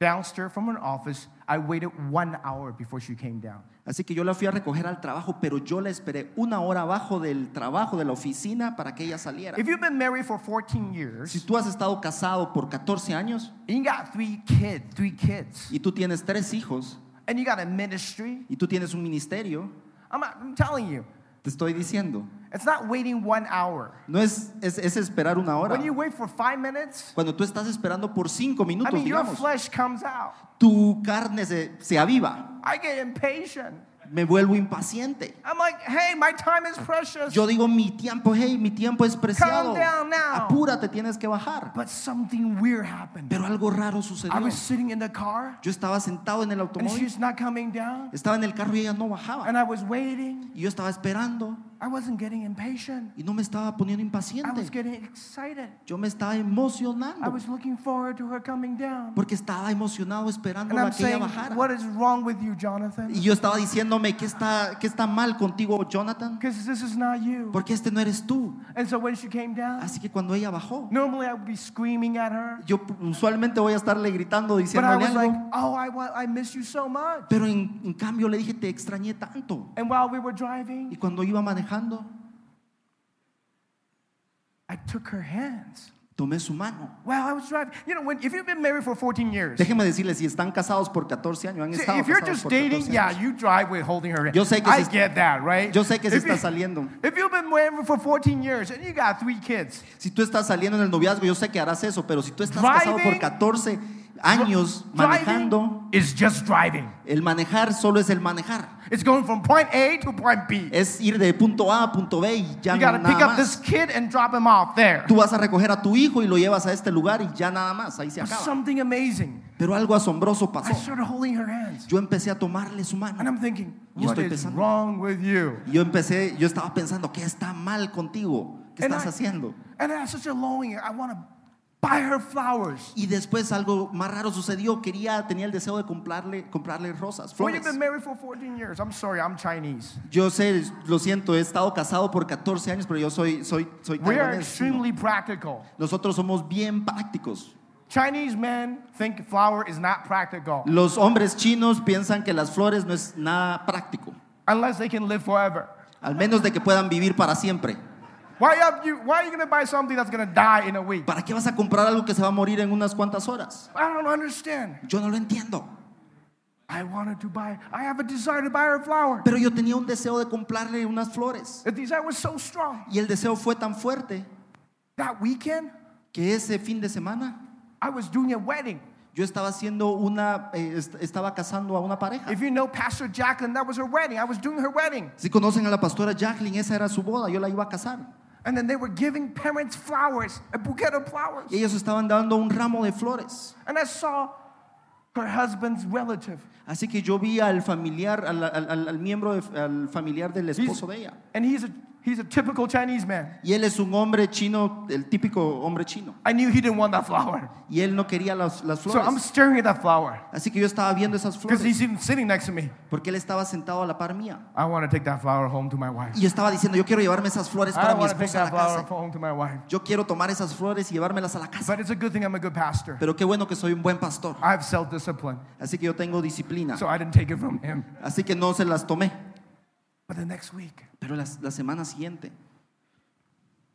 downstairs from her office. I waited one hour before she came down. Así que yo la fui a recoger al trabajo, pero yo la esperé una hora abajo del trabajo, de la oficina, para que ella saliera. If you've been married for 14 years, Si tú has estado casado por 14 años and you got three kids, three kids, y tú tienes tres hijos and you got a ministry, y tú tienes un ministerio, I'm, I'm telling you, te estoy diciendo, it's not waiting one hour. no es, es, es esperar una hora. When you wait for five minutes, Cuando tú estás esperando por cinco I minutos, mean, your flesh comes out. tu carne se, se aviva, I get impatient. Me vuelvo impaciente. I'm like, hey, my time is precious. Yo digo, mi tiempo, hey, mi tiempo es preciado. down now. Apúrate, tienes que bajar. But something weird happened. Pero algo raro I sucedió. was sitting in the car, Yo estaba sentado en el and automóvil, she's not coming down. estaba en el carro y ella no bajaba. And I was waiting. Y yo estaba esperando I wasn't getting impatient. y no me estaba poniendo I impaciente. was getting excited. Yo me estaba I emocionando was looking forward to her coming down. porque estaba emocionado esperando And a I'm que ella bajara. what is wrong with you, Jonathan? Y yo estaba diciéndome, ¿qué está, qué está mal contigo, Jonathan? Because this is not you. Porque este no eres tú. And so when she came down, Así que cuando ella bajó, normally I would be screaming at her. yo usualmente voy a estarle gritando, But I diciéndole like, algo. oh, I, wa- I miss you so much. Pero en, en cambio le dije, te extrañé tanto. And while we were Y driving, cuando iba manejando, I took her hands. tomé su mano. I was driving, you know, when, if you've been married for 14 years, Déjeme decirles, si están casados por 14 años, han see, estado if you're casados just por dating, 14 yeah, you drive with holding her hand. Yo sé que I se- get that, right? Yo sé que se if, está you, saliendo. if you've been married for 14 years and you got three kids, Si tú estás saliendo en el noviazgo, yo sé que harás eso, pero si tú estás casado por Driving- 14 años manejando, is just driving. el manejar solo es el manejar. It's going from point A to point B. Es ir de punto A a punto B y ya You no got to pick nada up this más. kid and drop him off there. Tú vas a recoger a tu hijo y lo llevas a este lugar y ya nada más, ahí se acaba. something amazing. Pero algo asombroso I pasó. started holding her hands. Yo empecé a tomarle su And mano. I'm thinking, Yo what estoy is pensando- wrong with you? Y Yo empecé, yo estaba pensando, ¿qué está mal contigo? ¿Qué And estás I- haciendo? And I had such a longing. I want to buy her flowers. Y después algo más raro sucedió. Quería, tenía el deseo de comprarle, comprarle rosas, Well, you've flores. been married for 14 years. I'm sorry, I'm Chinese. Yo sé, lo siento, he estado casado por 14 años, pero yo soy, soy, soy We are taiwanés, extremely practical. Nosotros somos bien prácticos. Chinese men think flower is not practical Los hombres chinos piensan que las flores no es nada práctico, unless they can live forever. al menos de que puedan vivir para siempre. Why are you, why are you going to buy something that's going to die in a week? ¿Para qué vas a comprar algo que se va a morir en unas cuantas horas? I don't understand. Yo no lo entiendo. I wanted to buy, I have a desire to buy her flower. Pero yo tenía un deseo de comprarle unas flores. The desire was so strong. Y el deseo fue tan fuerte That weekend, que ese fin de semana I was doing a wedding. yo estaba haciendo una, eh, est- estaba casando a una pareja. If you know Pastor Jacqueline, that was her wedding. I was doing her wedding. Si conocen a la pastora Jacqueline, esa era su boda, yo la iba a casar. And then they were giving parents flowers, a bouquet of flowers. Y ellos estaban dando un ramo de flores. And I saw her husband's relative. Así que yo vi al familiar, al, al- al- miembro, de- al familiar del esposo de ella. And he's a, he's a typical Chinese man. Y él es un hombre chino, el típico hombre chino. I knew he didn't want that flower. Y él no quería las, las flores. So I'm staring at that flower Así que yo estaba viendo esas flores. because he's even sitting next to me. Porque él estaba sentado a la par mía. I want to take that flower home to my wife. Y yo estaba diciendo, yo quiero llevarme esas flores I para mi to take esposa a la casa. home to my wife. Yo quiero tomar esas flores y llevármelas a la casa. But it's a good thing I'm a good pastor. Pero qué bueno que soy un buen pastor. I have self discipline. Así que yo tengo disciplina. So I didn't take it from him. Así que no se las tomé. But the next week, Pero la, la semana siguiente,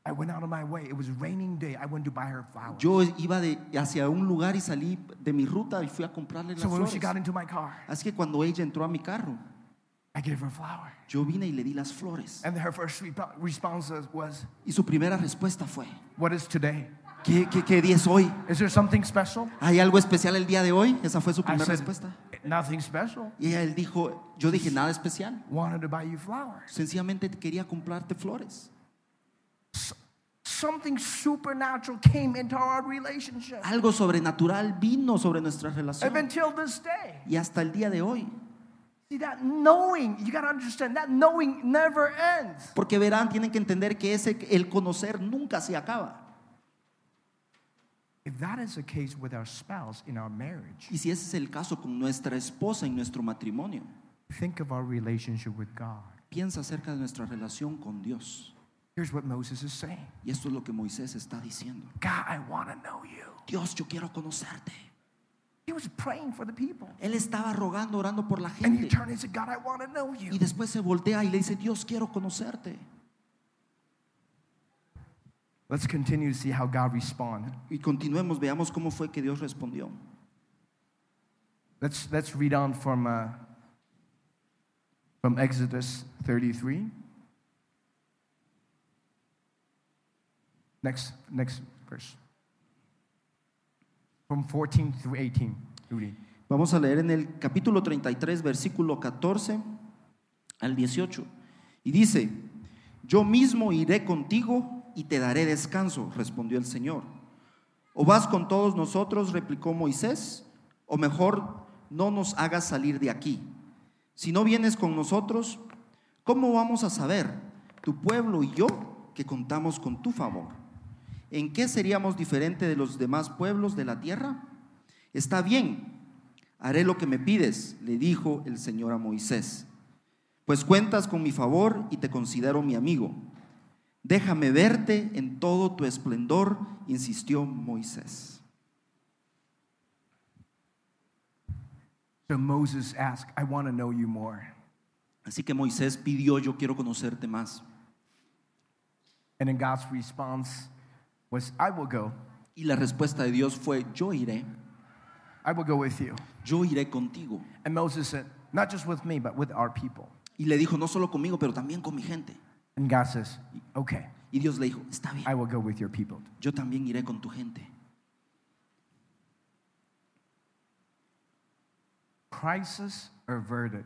I went out of my way. It was a raining day. I went to buy her flowers. yo iba de, hacia un lugar y salí de mi ruta y fui a comprarle las So when flores. she got into my car, Así que cuando ella entró a mi carro, I gave her a flower. yo vine y le di las flores. And her first resp- response was, Y su primera respuesta fue, What is today? ¿qué, qué, qué día es hoy? Is there something special? ¿Hay algo especial el día de hoy? Esa fue su I primera said, respuesta. Nothing special. Y él dijo, yo dije nada especial. Wanted to buy you flowers. Sencillamente quería comprarte flores. Something supernatural came into our relationship. Algo sobrenatural vino sobre nuestra relación. until this day. Y hasta el día de hoy, See, that knowing, you got to understand, that knowing never ends. Porque verán, tienen que entender que ese, el conocer nunca se acaba. If that is the case with our spouse in our marriage, Y si ese es el caso con nuestra esposa en nuestro matrimonio, think of our relationship with God. piensa acerca de nuestra relación con Dios. Here's what Moses is saying Y esto es lo que Moisés está diciendo. God, I want to know you. Dios, yo quiero conocerte. He was praying for the people. Él estaba rogando, orando por la And you gente. turn and say, God, I want to know Y you. después se voltea y le dice, Dios, quiero conocerte. Let's continue to see how God responded. Y continuemos, veamos cómo fue que Dios respondió. Let's, let's read on from, uh, from Exodus 33. Next, next verse. From 14 through 18. Rudy. Vamos a leer en el capítulo 33, versículo 14 al 18. Y dice, yo mismo iré contigo y te daré descanso, respondió el Señor. ¿O vas con todos nosotros? replicó Moisés. O mejor, no nos hagas salir de aquí. Si no vienes con nosotros, ¿cómo vamos a saber, tu pueblo y yo, que contamos con tu favor? ¿En qué seríamos diferentes de los demás pueblos de la tierra? Está bien, haré lo que me pides, le dijo el Señor a Moisés. Pues cuentas con mi favor y te considero mi amigo. Déjame verte en todo tu esplendor, insistió Moisés. So Moses asked, I want to know you more. Así que Moisés pidió, yo quiero conocerte más. And then God's response was, I will go. Y la respuesta de Dios fue, yo iré, I will go with you. yo iré contigo. And Moses said, Not just with me, but with our people. Y le dijo, no solo conmigo, pero también con mi gente. And God says, Okay, Y Dios le dijo, está bien, I will go with your people. yo también iré con tu gente. Crisis averted.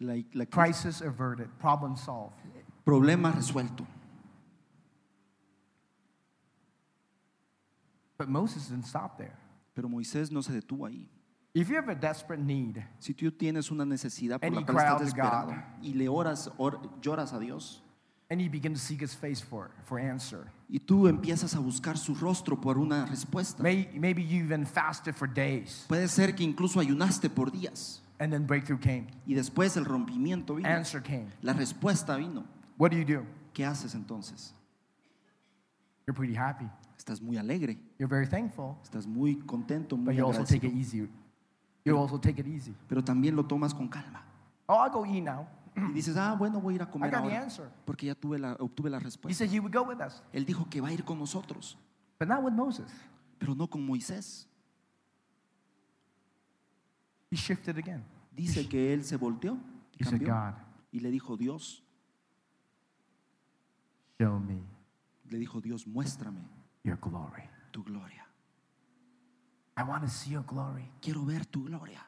La- la- Crisis averted. Problem solved. problema resuelto. But Moses didn't stop there. Pero Moisés no se detuvo ahí. If you have a desperate need, Si tú tienes una necesidad por la cual estás esperando God. y le oras, or- lloras a Dios and you begin to seek his face for, for answer, y tú empiezas a buscar su rostro por una respuesta, May, maybe you even fasted for days, puede ser que incluso ayunaste por días and then breakthrough came, y después el rompimiento vino, answer came. la respuesta vino. What do you do? ¿Qué haces entonces? You're pretty happy. Estás muy alegre, You're very thankful, estás muy contento, muy but muy you also take it easy. You also take it easy. pero también lo tomas con calma Oh, I'll go eat now. Y dices, ah, bueno, voy a ir a I comer got the ahora answer. porque ya tuve la, obtuve la He respuesta. said he would go with us, Él dijo que va a ir con nosotros, but not with Moses. pero no con Moisés. He shifted again. Dice que él se volteó y He said, cambió God, y le dijo, Dios, show me le dijo, Dios, muéstrame your glory. tu gloria. I want to see your glory. Quiero ver tu gloria.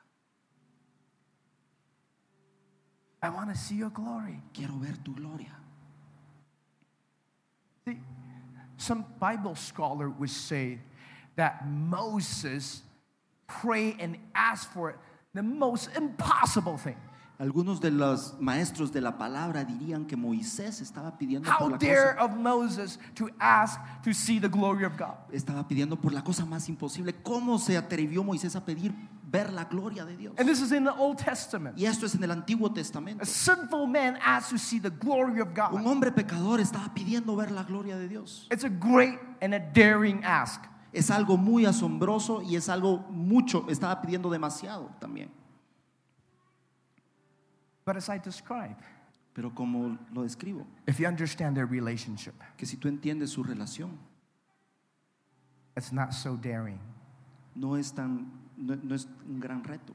I want to see your glory. Quiero ver tu gloria. See, some Bible scholar would say that Moses prayed and asked for the most impossible thing. Algunos de los maestros de la palabra dirían que Moisés estaba pidiendo por How la dare cosa, of Moses to ask to see the glory of God? estaba pidiendo por la cosa más imposible. ¿Cómo se atrevió Moisés a pedir ver la gloria de Dios? And this is in the Old Testament. Y esto es en el Antiguo Testamento. A sinful man asked to see the glory of Un God. hombre pecador estaba pidiendo ver la gloria de Dios. It's a great and a daring ask. Es algo muy asombroso y es algo mucho, estaba pidiendo demasiado también. But as I describe, Pero como lo describo, if you understand their relationship, que si tú entiendes su relación, it's not so daring. no es tan, no, no es un gran reto.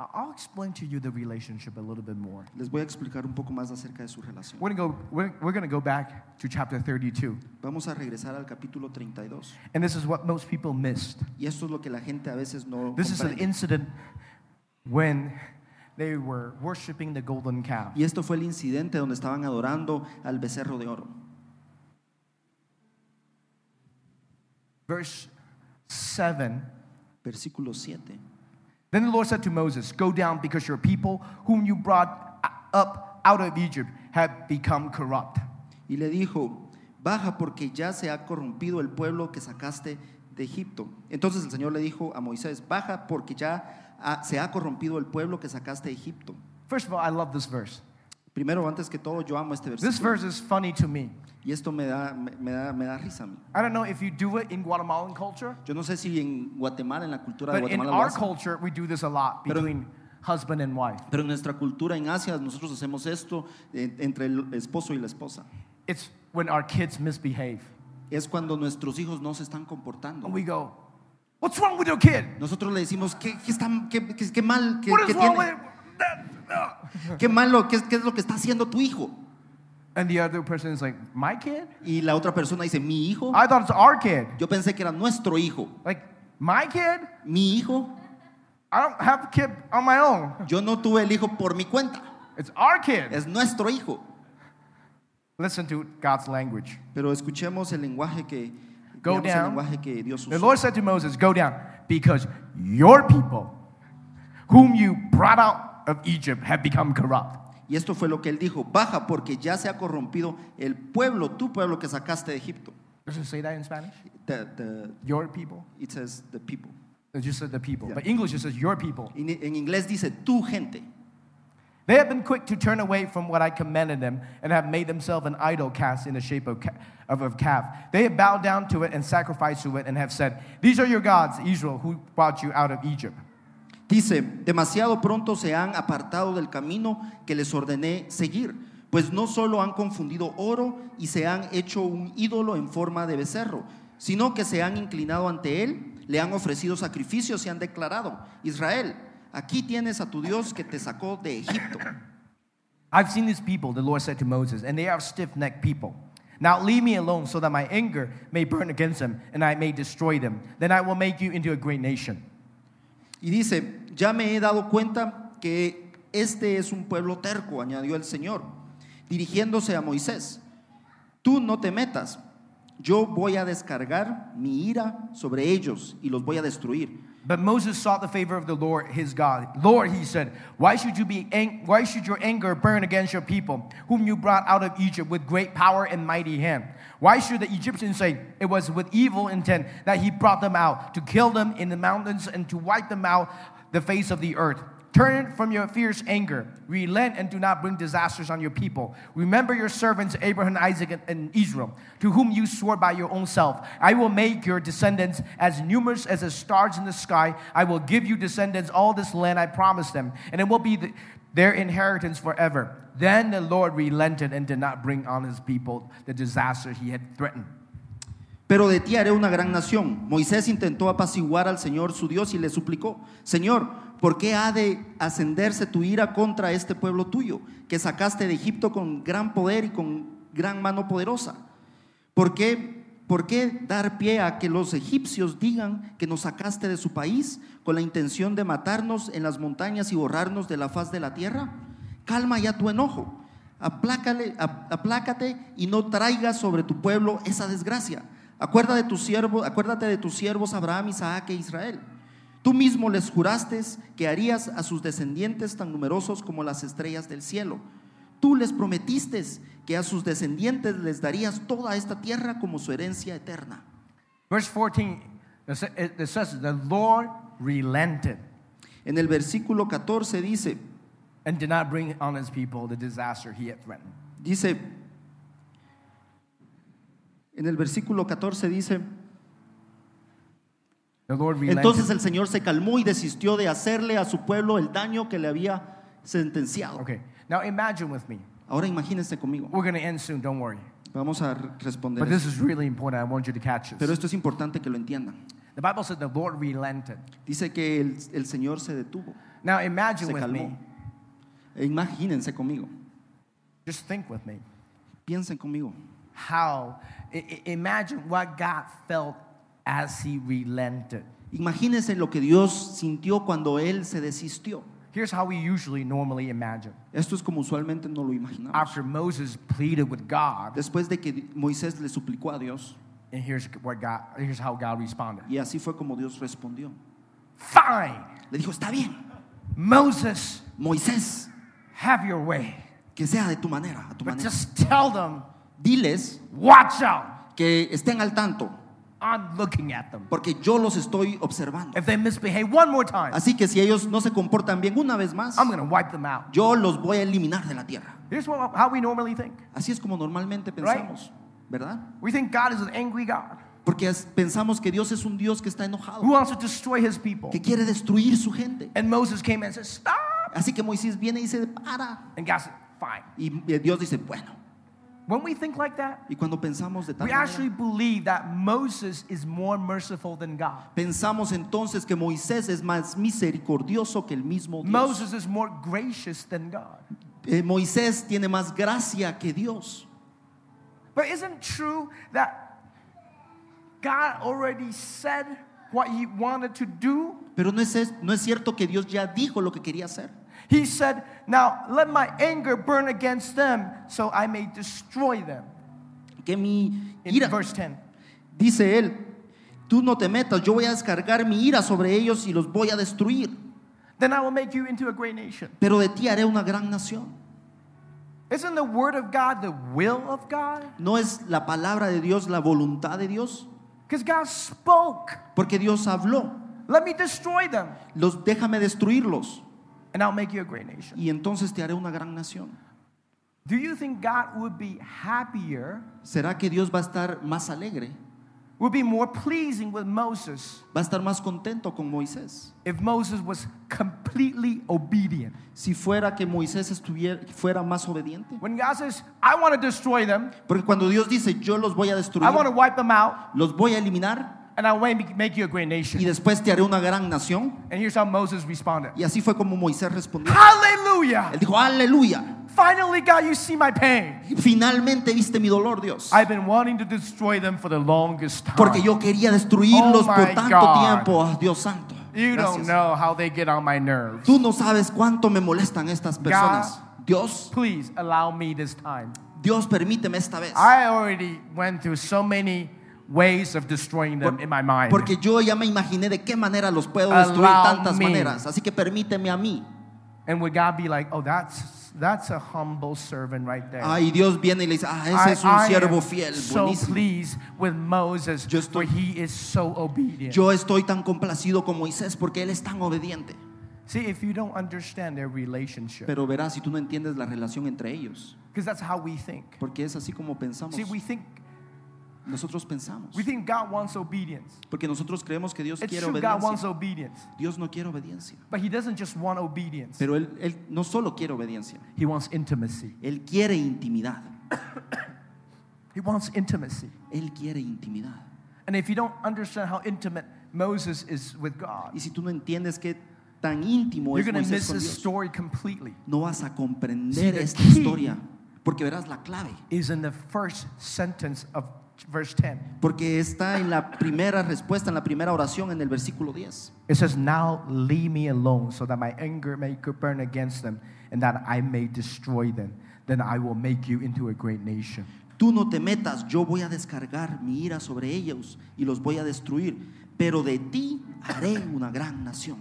I'll explain to you the relationship a little bit more. Les voy a explicar un poco más acerca de su relación. We're gonna go, we're, we're go back to chapter 32. Vamos a regresar al capítulo 32. And this is what most people missed. Y esto es lo que la gente a veces no This is an comprende. incident when they were worshiping the golden calf. Y esto fue el incidente donde estaban adorando al becerro de oro. Verse 7 Versículo 7. Then the Lord said to Moses, Go down because your people, whom you brought up out of Egypt, have become corrupt. Y le dijo, baja porque ya se ha corrompido el pueblo que sacaste de Egipto. Entonces el Señor le dijo a Moisés, baja porque ya se ha corrompido el pueblo que sacaste de Egipto. First of all, I love this verse. Primero, antes que todo, yo amo este This versículo. verse is funny to me. Y esto me da, me, me da, me da risa a mí. I don't know if you do it in Guatemalan culture, Yo no sé si en Guatemala, en la cultura de but in Guatemala, lo our hacen, culture, we do this a lot Pero- between husband and wife. pero en nuestra cultura en Asia nosotros hacemos esto eh, entre el esposo y la esposa. It's when our kids misbehave. Es cuando nuestros hijos no se están comportando. And we go, What's wrong with your kid? Nosotros le decimos, ¿qué, qué, está, qué, qué- qué mal, qué, What qué is wrong tiene? with. Qué malo, qué, qué es lo que está haciendo tu hijo? And the other person is like, My kid? Y la otra persona dice, mi hijo. I thought it's our kid. Yo pensé que era nuestro hijo. Like, my kid? Mi hijo. I don't have a kid on my own. Yo no tuve el hijo por mi cuenta. It's our kid. Es nuestro hijo. Listen to God's language. Pero escuchemos el lenguaje que, Go down. lenguaje que Dios The usó. Lord said to Moses, Go down, because your people, whom you brought out of Egypt, have become corrupt. Y esto fue lo que él dijo, baja porque ya se ha corrompido el pueblo, tu pueblo que sacaste de Egipto. Does it say that in Spanish? The- the- Your people? it says the people. It just said the people. Yeah. But English it says your people. En, en inglés dice tu gente. They have been quick to turn away from what I commanded them and have made themselves an idol cast in the shape of, of a calf. They have bowed down to it and sacrificed to it and have said, These are your gods, Israel, who brought you out of Egypt. Dice, demasiado pronto se han apartado del camino que les ordené seguir, pues no solo han confundido oro y se han hecho un ídolo en forma de becerro, sino que se han inclinado ante él, le han ofrecido sacrificios y han declarado, Israel, aquí tienes a tu Dios que te sacó de Egipto. I've seen these people, the Lord said to Moses, and they are stiff necked people. Now leave me alone so that my anger may burn against them and I may destroy them. Then I will make you into a great nation. Y dice, ya me he dado cuenta que este es un pueblo terco, añadió el Señor, dirigiéndose a Moisés. Tú no te metas, yo voy a descargar mi ira sobre ellos y los voy a destruir. But Moses sought the favor of the Lord his God. Lord, he said, why should you be ang- why should your anger burn against your people, whom you brought out of Egypt with great power and mighty hand? Why should the Egyptians say it was with evil intent that he brought them out to kill them in the mountains and to wipe them out the face of the earth? Turn from your fierce anger, relent, and do not bring disasters on your people. Remember your servants Abraham, Isaac, and- Israel, to whom you swore by your own self. I will make your descendants as numerous as the stars in the sky. I will give you descendants all this land I promised them, and it will be the, their inheritance forever. Then the Lord relented and did not bring on his people the disaster he had threatened. Pero de ti haré una gran nación. Moisés intentó apaciguar al Señor su Dios y le suplicó, Señor, ¿por qué ha de ascenderse tu ira contra este pueblo tuyo, que sacaste de Egipto con gran poder y con gran mano poderosa? ¿Por qué, por qué dar pie a que los egipcios digan que nos sacaste de su país con la intención de matarnos en las montañas y borrarnos de la faz de la tierra? Calma ya tu enojo. Aplácale, ap- aplácate y no traigas sobre tu pueblo esa desgracia. Acuerda de tus siervos, acuérdate de tus siervos Abraham, Isaac e Israel. Tú mismo les juraste que harías a sus descendientes tan numerosos como las estrellas del cielo. Tú les prometiste que a sus descendientes les darías toda esta tierra como su herencia eterna. Verse 14, it sa- it says, The Lord relented En el versículo 14 dice, and did not bring on his people the disaster he had threatened. dice, en el versículo 14 dice, entonces el Señor se calmó y desistió de hacerle a su pueblo el daño que le había sentenciado. Okay, now imagine with me. Ahora imagínense conmigo. We're going to end soon, don't worry. Vamos a re- responder. But this is really important. I want you to catch Pero this. esto es importante que lo entiendan. The Bible said the Lord relented. Dice que el, el Señor se detuvo, Now imagine se with calmó. me. Imagínense conmigo, Just think with me. piensen conmigo. How, imagine what God felt as he relented. Imagínense lo que Dios sintió cuando Él se desistió. Here's how we usually normally imagine. Esto es como usualmente no lo imaginamos. After Moses pleaded with God, Después de que Moisés le suplicó a Dios, and here's what God, here's how God responded. y así fue como Dios respondió. Fine. Le dijo, está bien, Moses, Moisés, have your way. que sea de tu manera, a tu But manera. just tell them, Diles watch out. que estén al tanto, I'm looking at them. porque yo los estoy observando. If they misbehave one more time, Así que si ellos no se comportan bien una vez más, I'm going to wipe them out. yo los voy a eliminar de la tierra. Here's what, how we normally think. Así es como normalmente pensamos, ¿verdad? We think God is an angry God Porque es- pensamos que Dios es un Dios que está enojado, who wants to destroy his people. que quiere destruir su gente. And Moses came and said, Stop. Así que Moisés viene y dice, para. And God said, Fine. Y eh, Dios dice, bueno. When we think like that, Y cuando pensamos de tal we manera, actually believe that Moses is more merciful than God. pensamos entonces que Moisés es más misericordioso que el mismo Dios. Moses is more gracious than God. Eh, Moisés tiene más gracia que Dios. But isn't true that God already said what he wanted to do? Pero no es, es- no es cierto que Dios ya dijo lo que quería hacer. He said, Now let my anger burn against them so I may destroy them. Que mi In ira, verse 10. dice él, tú no te metas, yo voy a descargar mi ira sobre ellos y los voy a destruir. Then I will make you into a great nation. Pero de ti haré una gran nación. Isn't the word of God the will of God? ¿No es la palabra de Dios la voluntad de Dios? Because God spoke. Porque Dios habló. Let me destroy them, Los déjame destruirlos and I'll make you a great nation. y entonces te haré una gran nación. Do you think God would be happier, ¿Será que Dios va a estar más alegre? would be more pleasing with Moses ¿Va a estar más contento con Moisés? if Moses was completely obedient? Si fuera que Moisés estuviera, fuera más obediente. When God says, I want to destroy them, Porque cuando Dios dice, yo los voy a destruir, I want to wipe them out, los voy a eliminar and I to make you a great nation. y después te haré una gran nación. And here's how Moses responded Y así fue como Moisés respondió. Hallelujah! Él dijo, aleluya. Finally, God, you see my pain. Finalmente viste mi dolor, Dios. I've been wanting to destroy them for the longest time. Porque yo quería destruirlos Oh por tanto God. tiempo, ah, Dios santo. You don't know how they get on my nerves. Tú no sabes cuánto me molestan estas personas. Dios, Please allow me this time. Dios, permíteme esta vez. I already went through so many ways of destroying them Por- in my mind. Porque yo ya me imaginé de qué manera los puedo destruir Allow tantas me. maneras. Así que permíteme a mí. and would God be like, oh, that's that's a humble servant right there. Ay, Dios viene y le dice, ah, I- ese es un I siervo fiel, so buenísimo. pleased with Moses, Yo for estoy- he is so obedient. Yo estoy tan complacido con Moisés porque él es tan obediente. See, if you don't understand their relationship, Pero verás, si tú no entiendes la relación entre ellos, because that's how we think. porque es así como pensamos. See, we think Nosotros pensamos. we think God wants obedience. Porque nosotros creemos que Dios It's quiere true, God wants obediencia. obedience, Dios no quiere obediencia. but He doesn't just want obedience. Pero él, él no solo quiere obediencia, He wants intimacy. Él quiere intimidad. He wants intimacy. Él quiere intimidad. And if you don't understand how intimate Moses is with God, Y si tú no entiendes qué tan íntimo you're es going to Moisés miss con this Dios, story completely. no vas a See, comprender the esta key- historia. Porque verás la clave. Is in the first sentence of verse 10. Porque está en la primera respuesta, en la primera oración, en el versículo 10. It says, Now leave me alone so that my anger may burn against them and that I may destroy them. Then I will make you into a great nation. Tú no te metas, yo voy a descargar mi ira sobre ellos y los voy a destruir. Pero de ti haré una gran nación.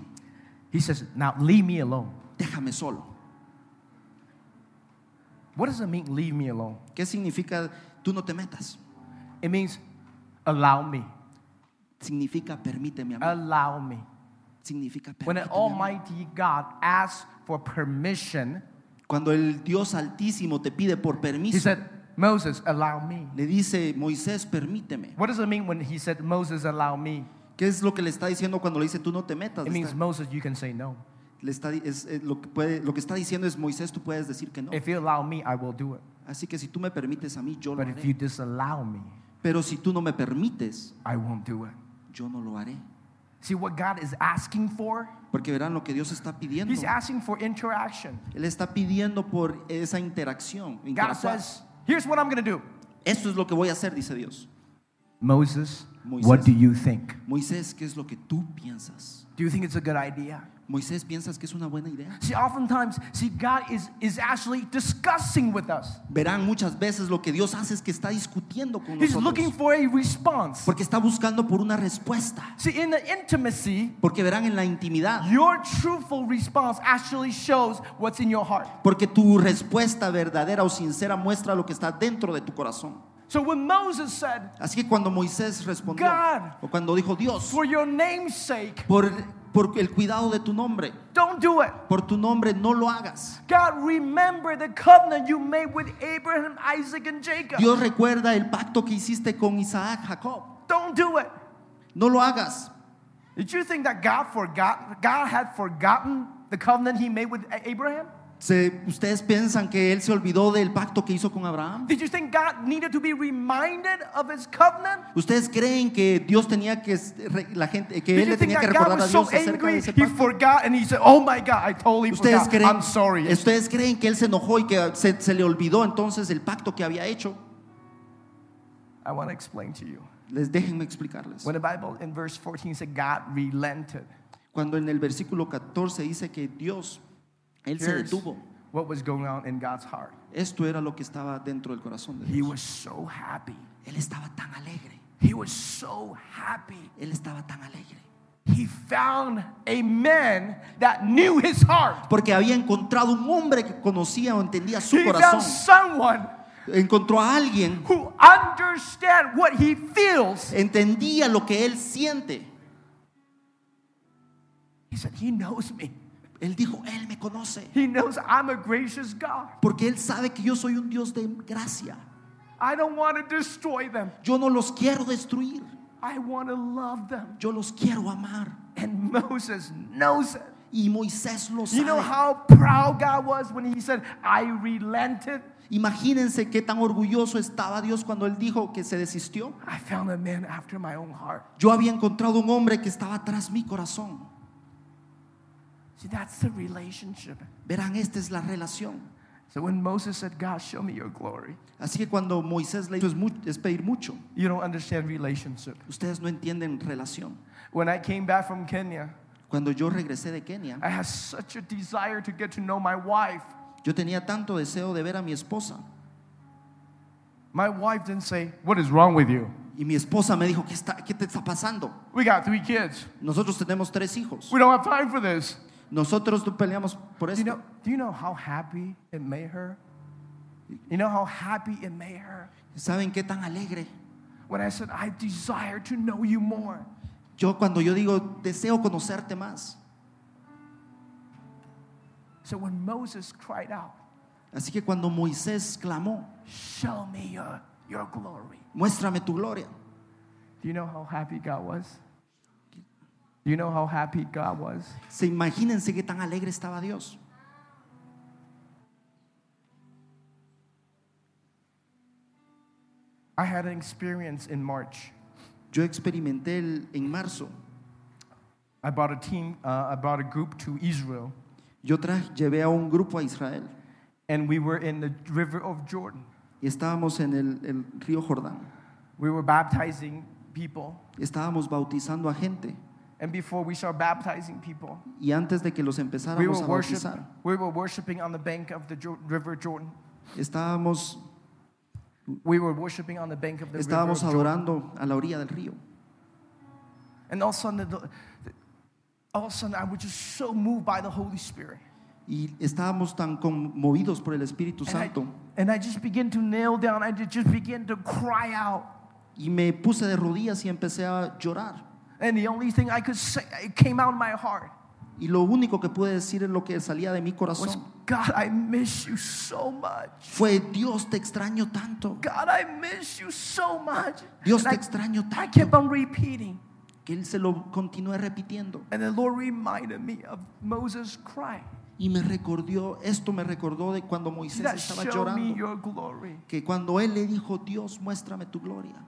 He says, Now leave me alone. Déjame solo. What does it mean, leave me alone? ¿Qué significa tú no te metas? It means allow me. Significa permíteme a mí. Allow me. Significa When permíteme an a mí. almighty God asks for permission, Cuando el Dios Altísimo te pide por he permiso, said, Moses, allow me. le dice, Moisés, permíteme. What does it mean when he said, Moses, allow me? ¿Qué es lo que le está diciendo cuando le dice tú no te metas? It means, Moses, you can say no. le está- es- es lo, que puede- lo que está diciendo es, Moisés, tú puedes decir que no. If you allow me, I will do it. Así que si tú me permites a mí, yo lo But if you haré. disallow me, Pero si tú no me permites, I won't do it. yo no lo haré. See what God is asking for? Porque verán lo que Dios está pidiendo. He's asking for interaction. Él está pidiendo por esa interacción. God says, Here's what I'm going to do Esto es lo que voy a hacer, dice Dios. Moses, What do you think? Moisés, ¿qué es lo que tú piensas? Do you think it's a good idea? Moisés, ¿piensas que es una buena idea? See, oftentimes, see, God is, is actually discussing with us. Verán muchas veces lo que Dios hace es que está discutiendo con He's looking nosotros. for a response. Porque está buscando por una respuesta. See, in the intimacy, Porque verán en la intimidad. your truthful response actually shows what's in your heart. Porque tu respuesta verdadera o sincera muestra lo que está dentro de tu corazón. So when Moses said, Así que cuando Moisés respondió, God. o cuando dijo Dios, For your name's sake, por, por el cuidado de tu nombre, don't do it. por tu nombre no lo hagas. God, remember the covenant you made with Abraham, Isaac, and Jacob. Dios recuerda el pacto que hiciste con Isaac, Jacob. Don't do it. No lo hagas. Did you think that God forgot God had forgotten the covenant he made with Abraham? Se- ¿Ustedes piensan que él se olvidó del pacto que hizo con Abraham? Did you think God needed to be reminded of his covenant? ¿Ustedes creen que Dios tenía que la gente que Did él le tenía que recordar a so Dios de ese he pacto? forgot and he said, "Oh my God, I totally ¿Ustedes forgot. creen, I'm sorry." ¿Ustedes creen que él se enojó y que se, se le olvidó entonces el pacto que había hecho? I want to explain to you. Les déjenme explicarles. When the Bible in verse 14 said God relented, Cuando en el versículo 14 dice que Dios, él se detuvo. what was going on in God's heart. Esto era lo que estaba dentro del corazón de He Dios. was so happy. Él estaba tan alegre. He was so happy. Él estaba tan alegre. He found a man that knew his heart. Porque había encontrado un hombre que conocía o entendía su He found corazón. someone Encontró a alguien, who understand what he feels. entendía lo que él siente. He said, He knows me. Él dijo, Él me conoce. He knows I'm a gracious God. Porque Él sabe que yo soy un Dios de gracia. I don't want to destroy them. Yo no los quiero destruir. I want to love them. Yo los quiero amar. And Moses knows it. Y Moisés lo You know sabe. how proud God was when he said, I relented? Imagínense qué tan orgulloso estaba Dios cuando Él dijo que se desistió. I found a man after my own heart. Yo había encontrado un hombre que estaba tras mi corazón. See, that's the relationship. Verán, esta es la relación. So when Moses said, God, show me your glory, Así que cuando Moisés le dijo, es, mu- es pedir mucho. you don't understand relationship. Ustedes no entienden relación. When I came back from Kenya, Cuando yo regresé de Kenia, I had such a desire to get to know my wife. yo tenía tanto deseo de ver a mi esposa. My wife didn't say, What is wrong with you? Y mi esposa me dijo, ¿qué, está, qué te está pasando? We got three kids. Nosotros tenemos tres hijos. We don't have time for this. Nosotros no peleamos por Do you esto. know, do you know how happy it made her? You know how happy it made her? ¿Saben qué tan alegre? When I said, I desire to know you more. Yo cuando yo digo, deseo conocerte más. So when Moses cried out, Así que cuando Moisés clamó, Show me your, your glory. muéstrame tu gloria. Do you know how happy God was? Do you know how happy God was? Se imagínense qué tan alegre estaba Dios. I had an experience in March. Yo experimenté el- en marzo. I brought a team, uh, I brought a group to Israel, Yo tra- llevé a un grupo a Israel and we were in the river of Jordan. y estábamos en el, el río Jordán. We were baptizing people, Estábamos bautizando a gente and before we start baptizing people, y antes de que los we empezáramos were, a worship, bautizar, we were worshiping on the bank of the Jo- river Jordan. estábamos, We were worshiping on the bank of the river estábamos Jordan. adorando a la orilla del río. And all of a sudden, the, the- all of a sudden, I was just so moved by the Holy Spirit. Y estábamos tan conmovidos por el Espíritu And I, Santo and I just began to kneel down. I just began to cry out. y me puse de rodillas y empecé a llorar. And the only thing I could say, it came out of my heart, Y lo único que pude decir es lo que salía de mi was, corazón. God, I miss you so much. Fue Dios te extraño tanto. God, I miss you so much. Dios And te I, extraño I tanto. kept on repeating. Que él se lo continué repitiendo. And the Lord reminded me of Moses' cry. Y me recordó, esto me recordó de cuando Moisés that estaba llorando. Que cuando él le dijo, Dios, muéstrame tu gloria.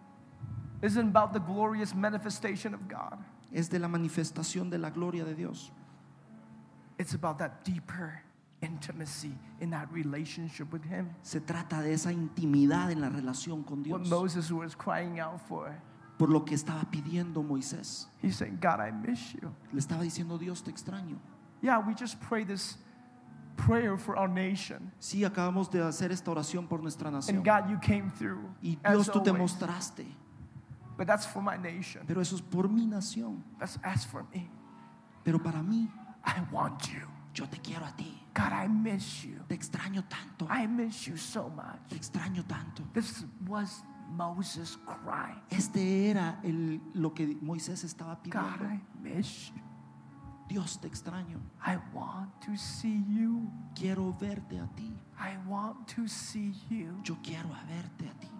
Isn't about the glorious manifestation of God. Es de la manifestación de la gloria de Dios. It's about that deeper intimacy in that relationship with Him. Se trata de esa intimidad en la relación con Dios. What Moses was crying out for. por lo que estaba pidiendo Moisés. He's saying, God, I miss you. Le estaba diciendo, Dios te extraño. Yeah, we just pray this prayer for our nation. Sí, acabamos de hacer esta oración por nuestra nación. And God, you came through. Y Dios, tú te mostraste. But that's for my nation. Pero eso es por mi nación. That's, that's for me. Pero para mí, I want you. yo te quiero a ti. God, I miss you. Te extraño tanto. I miss you so much. Te extraño tanto. This was Moses crying. Este era el, lo que Moisés estaba God, pidiendo. I miss you. Dios te extraño. I want to see you. Quiero verte a ti. I want to see you. Yo quiero verte a ti.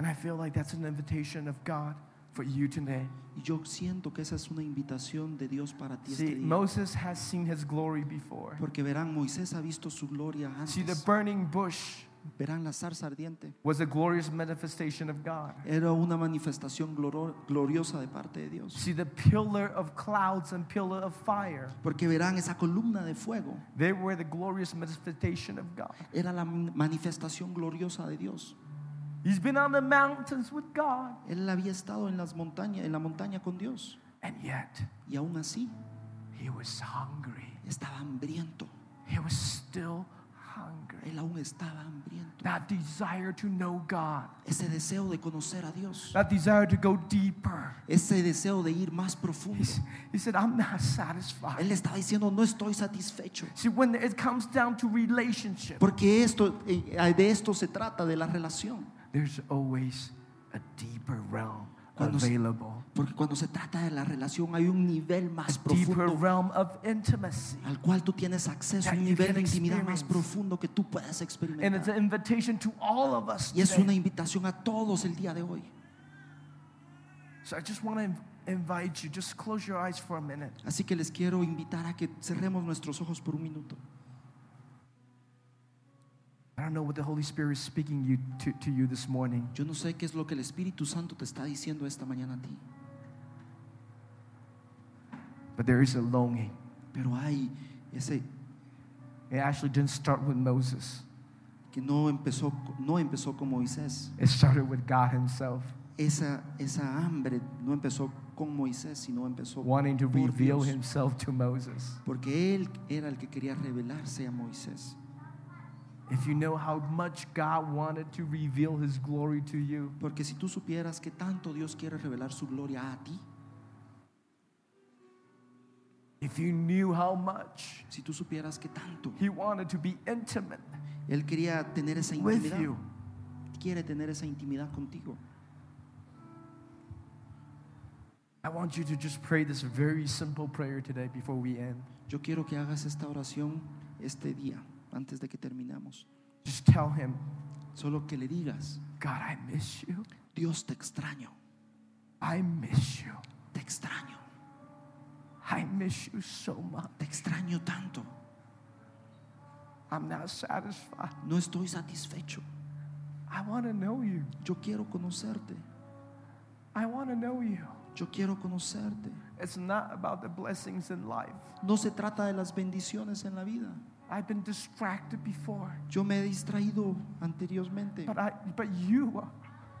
And I feel like that's an invitation of God for you today. Y yo siento que esa es una invitación de Dios para ti este See, día. Moses has seen his glory before. Porque verán, Moisés ha visto su gloria antes. See, the burning bush Verán la zarza ardiente. was a glorious manifestation of God. Era una manifestación gloriosa de parte de Dios. See, the pillar of clouds and pillar of fire, Porque verán esa columna de fuego. they were the glorious manifestation of God. Era la manifestación gloriosa de Dios. He's been on the mountains with God, Él había estado en las montañas, en la montaña con Dios. and yet Y aún así he was hungry. estaba hambriento. He was still hungry. Él aún estaba hambriento. That desire to know God, Ese deseo de conocer a Dios. that desire to go deeper. Ese deseo de ir más profundo. He's- he said, I'm not satisfied. Él estaba diciendo, no estoy satisfecho. See, when it comes down to relationship, Porque esto, eh, de esto se trata, de la relación. There's always a deeper realm Cuando se- available, Porque cuando se trata de la relación hay un nivel más a deeper profundo realm of intimacy. al cual tú tienes acceso, un nivel de intimidad más profundo que tú puedas And it's an invitation to all of us. Y es today. una invitación a todos el día de hoy. So I just want to invite you, just close your eyes for a minute. Así que les quiero invitar a que cerremos nuestros ojos por un minuto. I don't know what the Holy Spirit is speaking you to, to you this morning, Yo no sé qué es lo que el Espíritu Santo te está diciendo esta mañana a ti, but there is a longing. pero hay ese It actually didn't start with Moses. que no empezó, no empezó con Moisés. It started with God Himself, Esa, esa hambre no empezó con Moisés, sino empezó wanting to por reveal Dios, Himself to Moses. porque él era el que quería revelarse a Moisés. If you know how much God wanted to reveal His glory to you, Porque si tú supieras que tanto Dios quiere revelar su gloria a ti, if you knew how much si tú supieras que tanto He wanted to be intimate Él quería tener esa with intimidad, you, quiere tener esa intimidad contigo. I want you to just pray this very simple prayer today before we end. Yo quiero que hagas esta oración este día, antes de que terminamos. Just tell Him, Solo que le digas, God, I miss you. Dios te extraño, I miss you. te extraño, I miss you so much. te extraño tanto. I'm not satisfied. No estoy satisfecho. I want to know you. Yo quiero conocerte. I want to know you. Yo quiero conocerte. It's not about the blessings in life. No se trata de las bendiciones en la vida. I've been distracted before, Yo me he distraído anteriormente, but I but you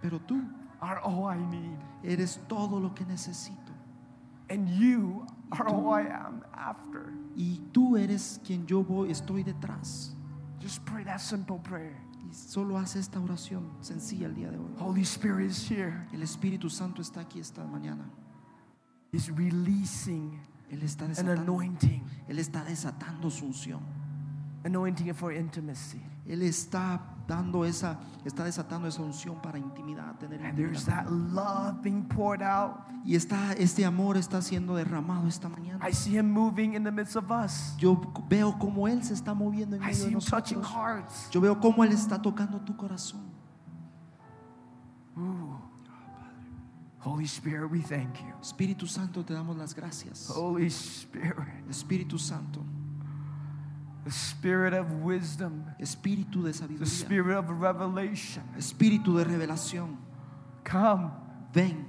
pero tú are all I need. eres todo lo que necesito. And you are all I am after. Y tú eres quien yo voy, estoy detrás. Just pray that simple prayer. Y solo haz esta oración sencilla el día de hoy. Holy Spirit is here. El Espíritu Santo está aquí esta mañana. He's releasing Él está an desatando, anointing, Él está desatando su unción. Anointing for intimacy. Él está dando esa, está desatando esa unción para intimidad, tener And there's intimidad. that love being poured out. Y está, este amor está siendo derramado esta mañana. I see him moving in the midst of us. Yo veo cómo Él se está moviendo en I medio see de him touching nosotros. hearts. Yo veo cómo Él está tocando tu corazón. Ooh. Holy Spirit, we thank you. Espíritu Santo, te damos las gracias. Holy Spirit, Espíritu Santo, the spirit of wisdom, Espíritu de sabiduría. the spirit of revelation. Espíritu de revelación. Come. Ven,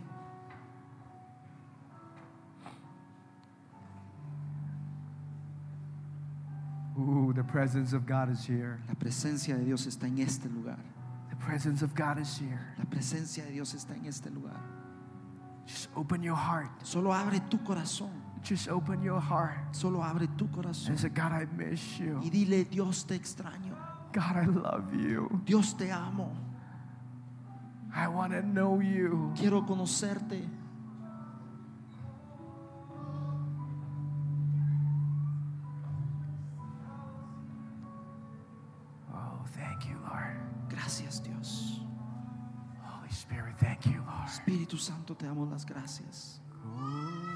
Ooh, the presence of God is here. La presencia de Dios está en este lugar. The presence of God is here. La presencia de Dios está en este lugar. Just open your heart. Solo abre tu corazón. Just open your heart Solo abre tu corazón. and say, God, I miss you. Y dile, Dios te extraño. God, I love you. Dios te amo. I want to know you. Quiero conocerte. Oh, thank you, Lord. Gracias Dios. Holy Spirit, thank you, Lord. Espíritu Santo, te damos las gracias. Ooh.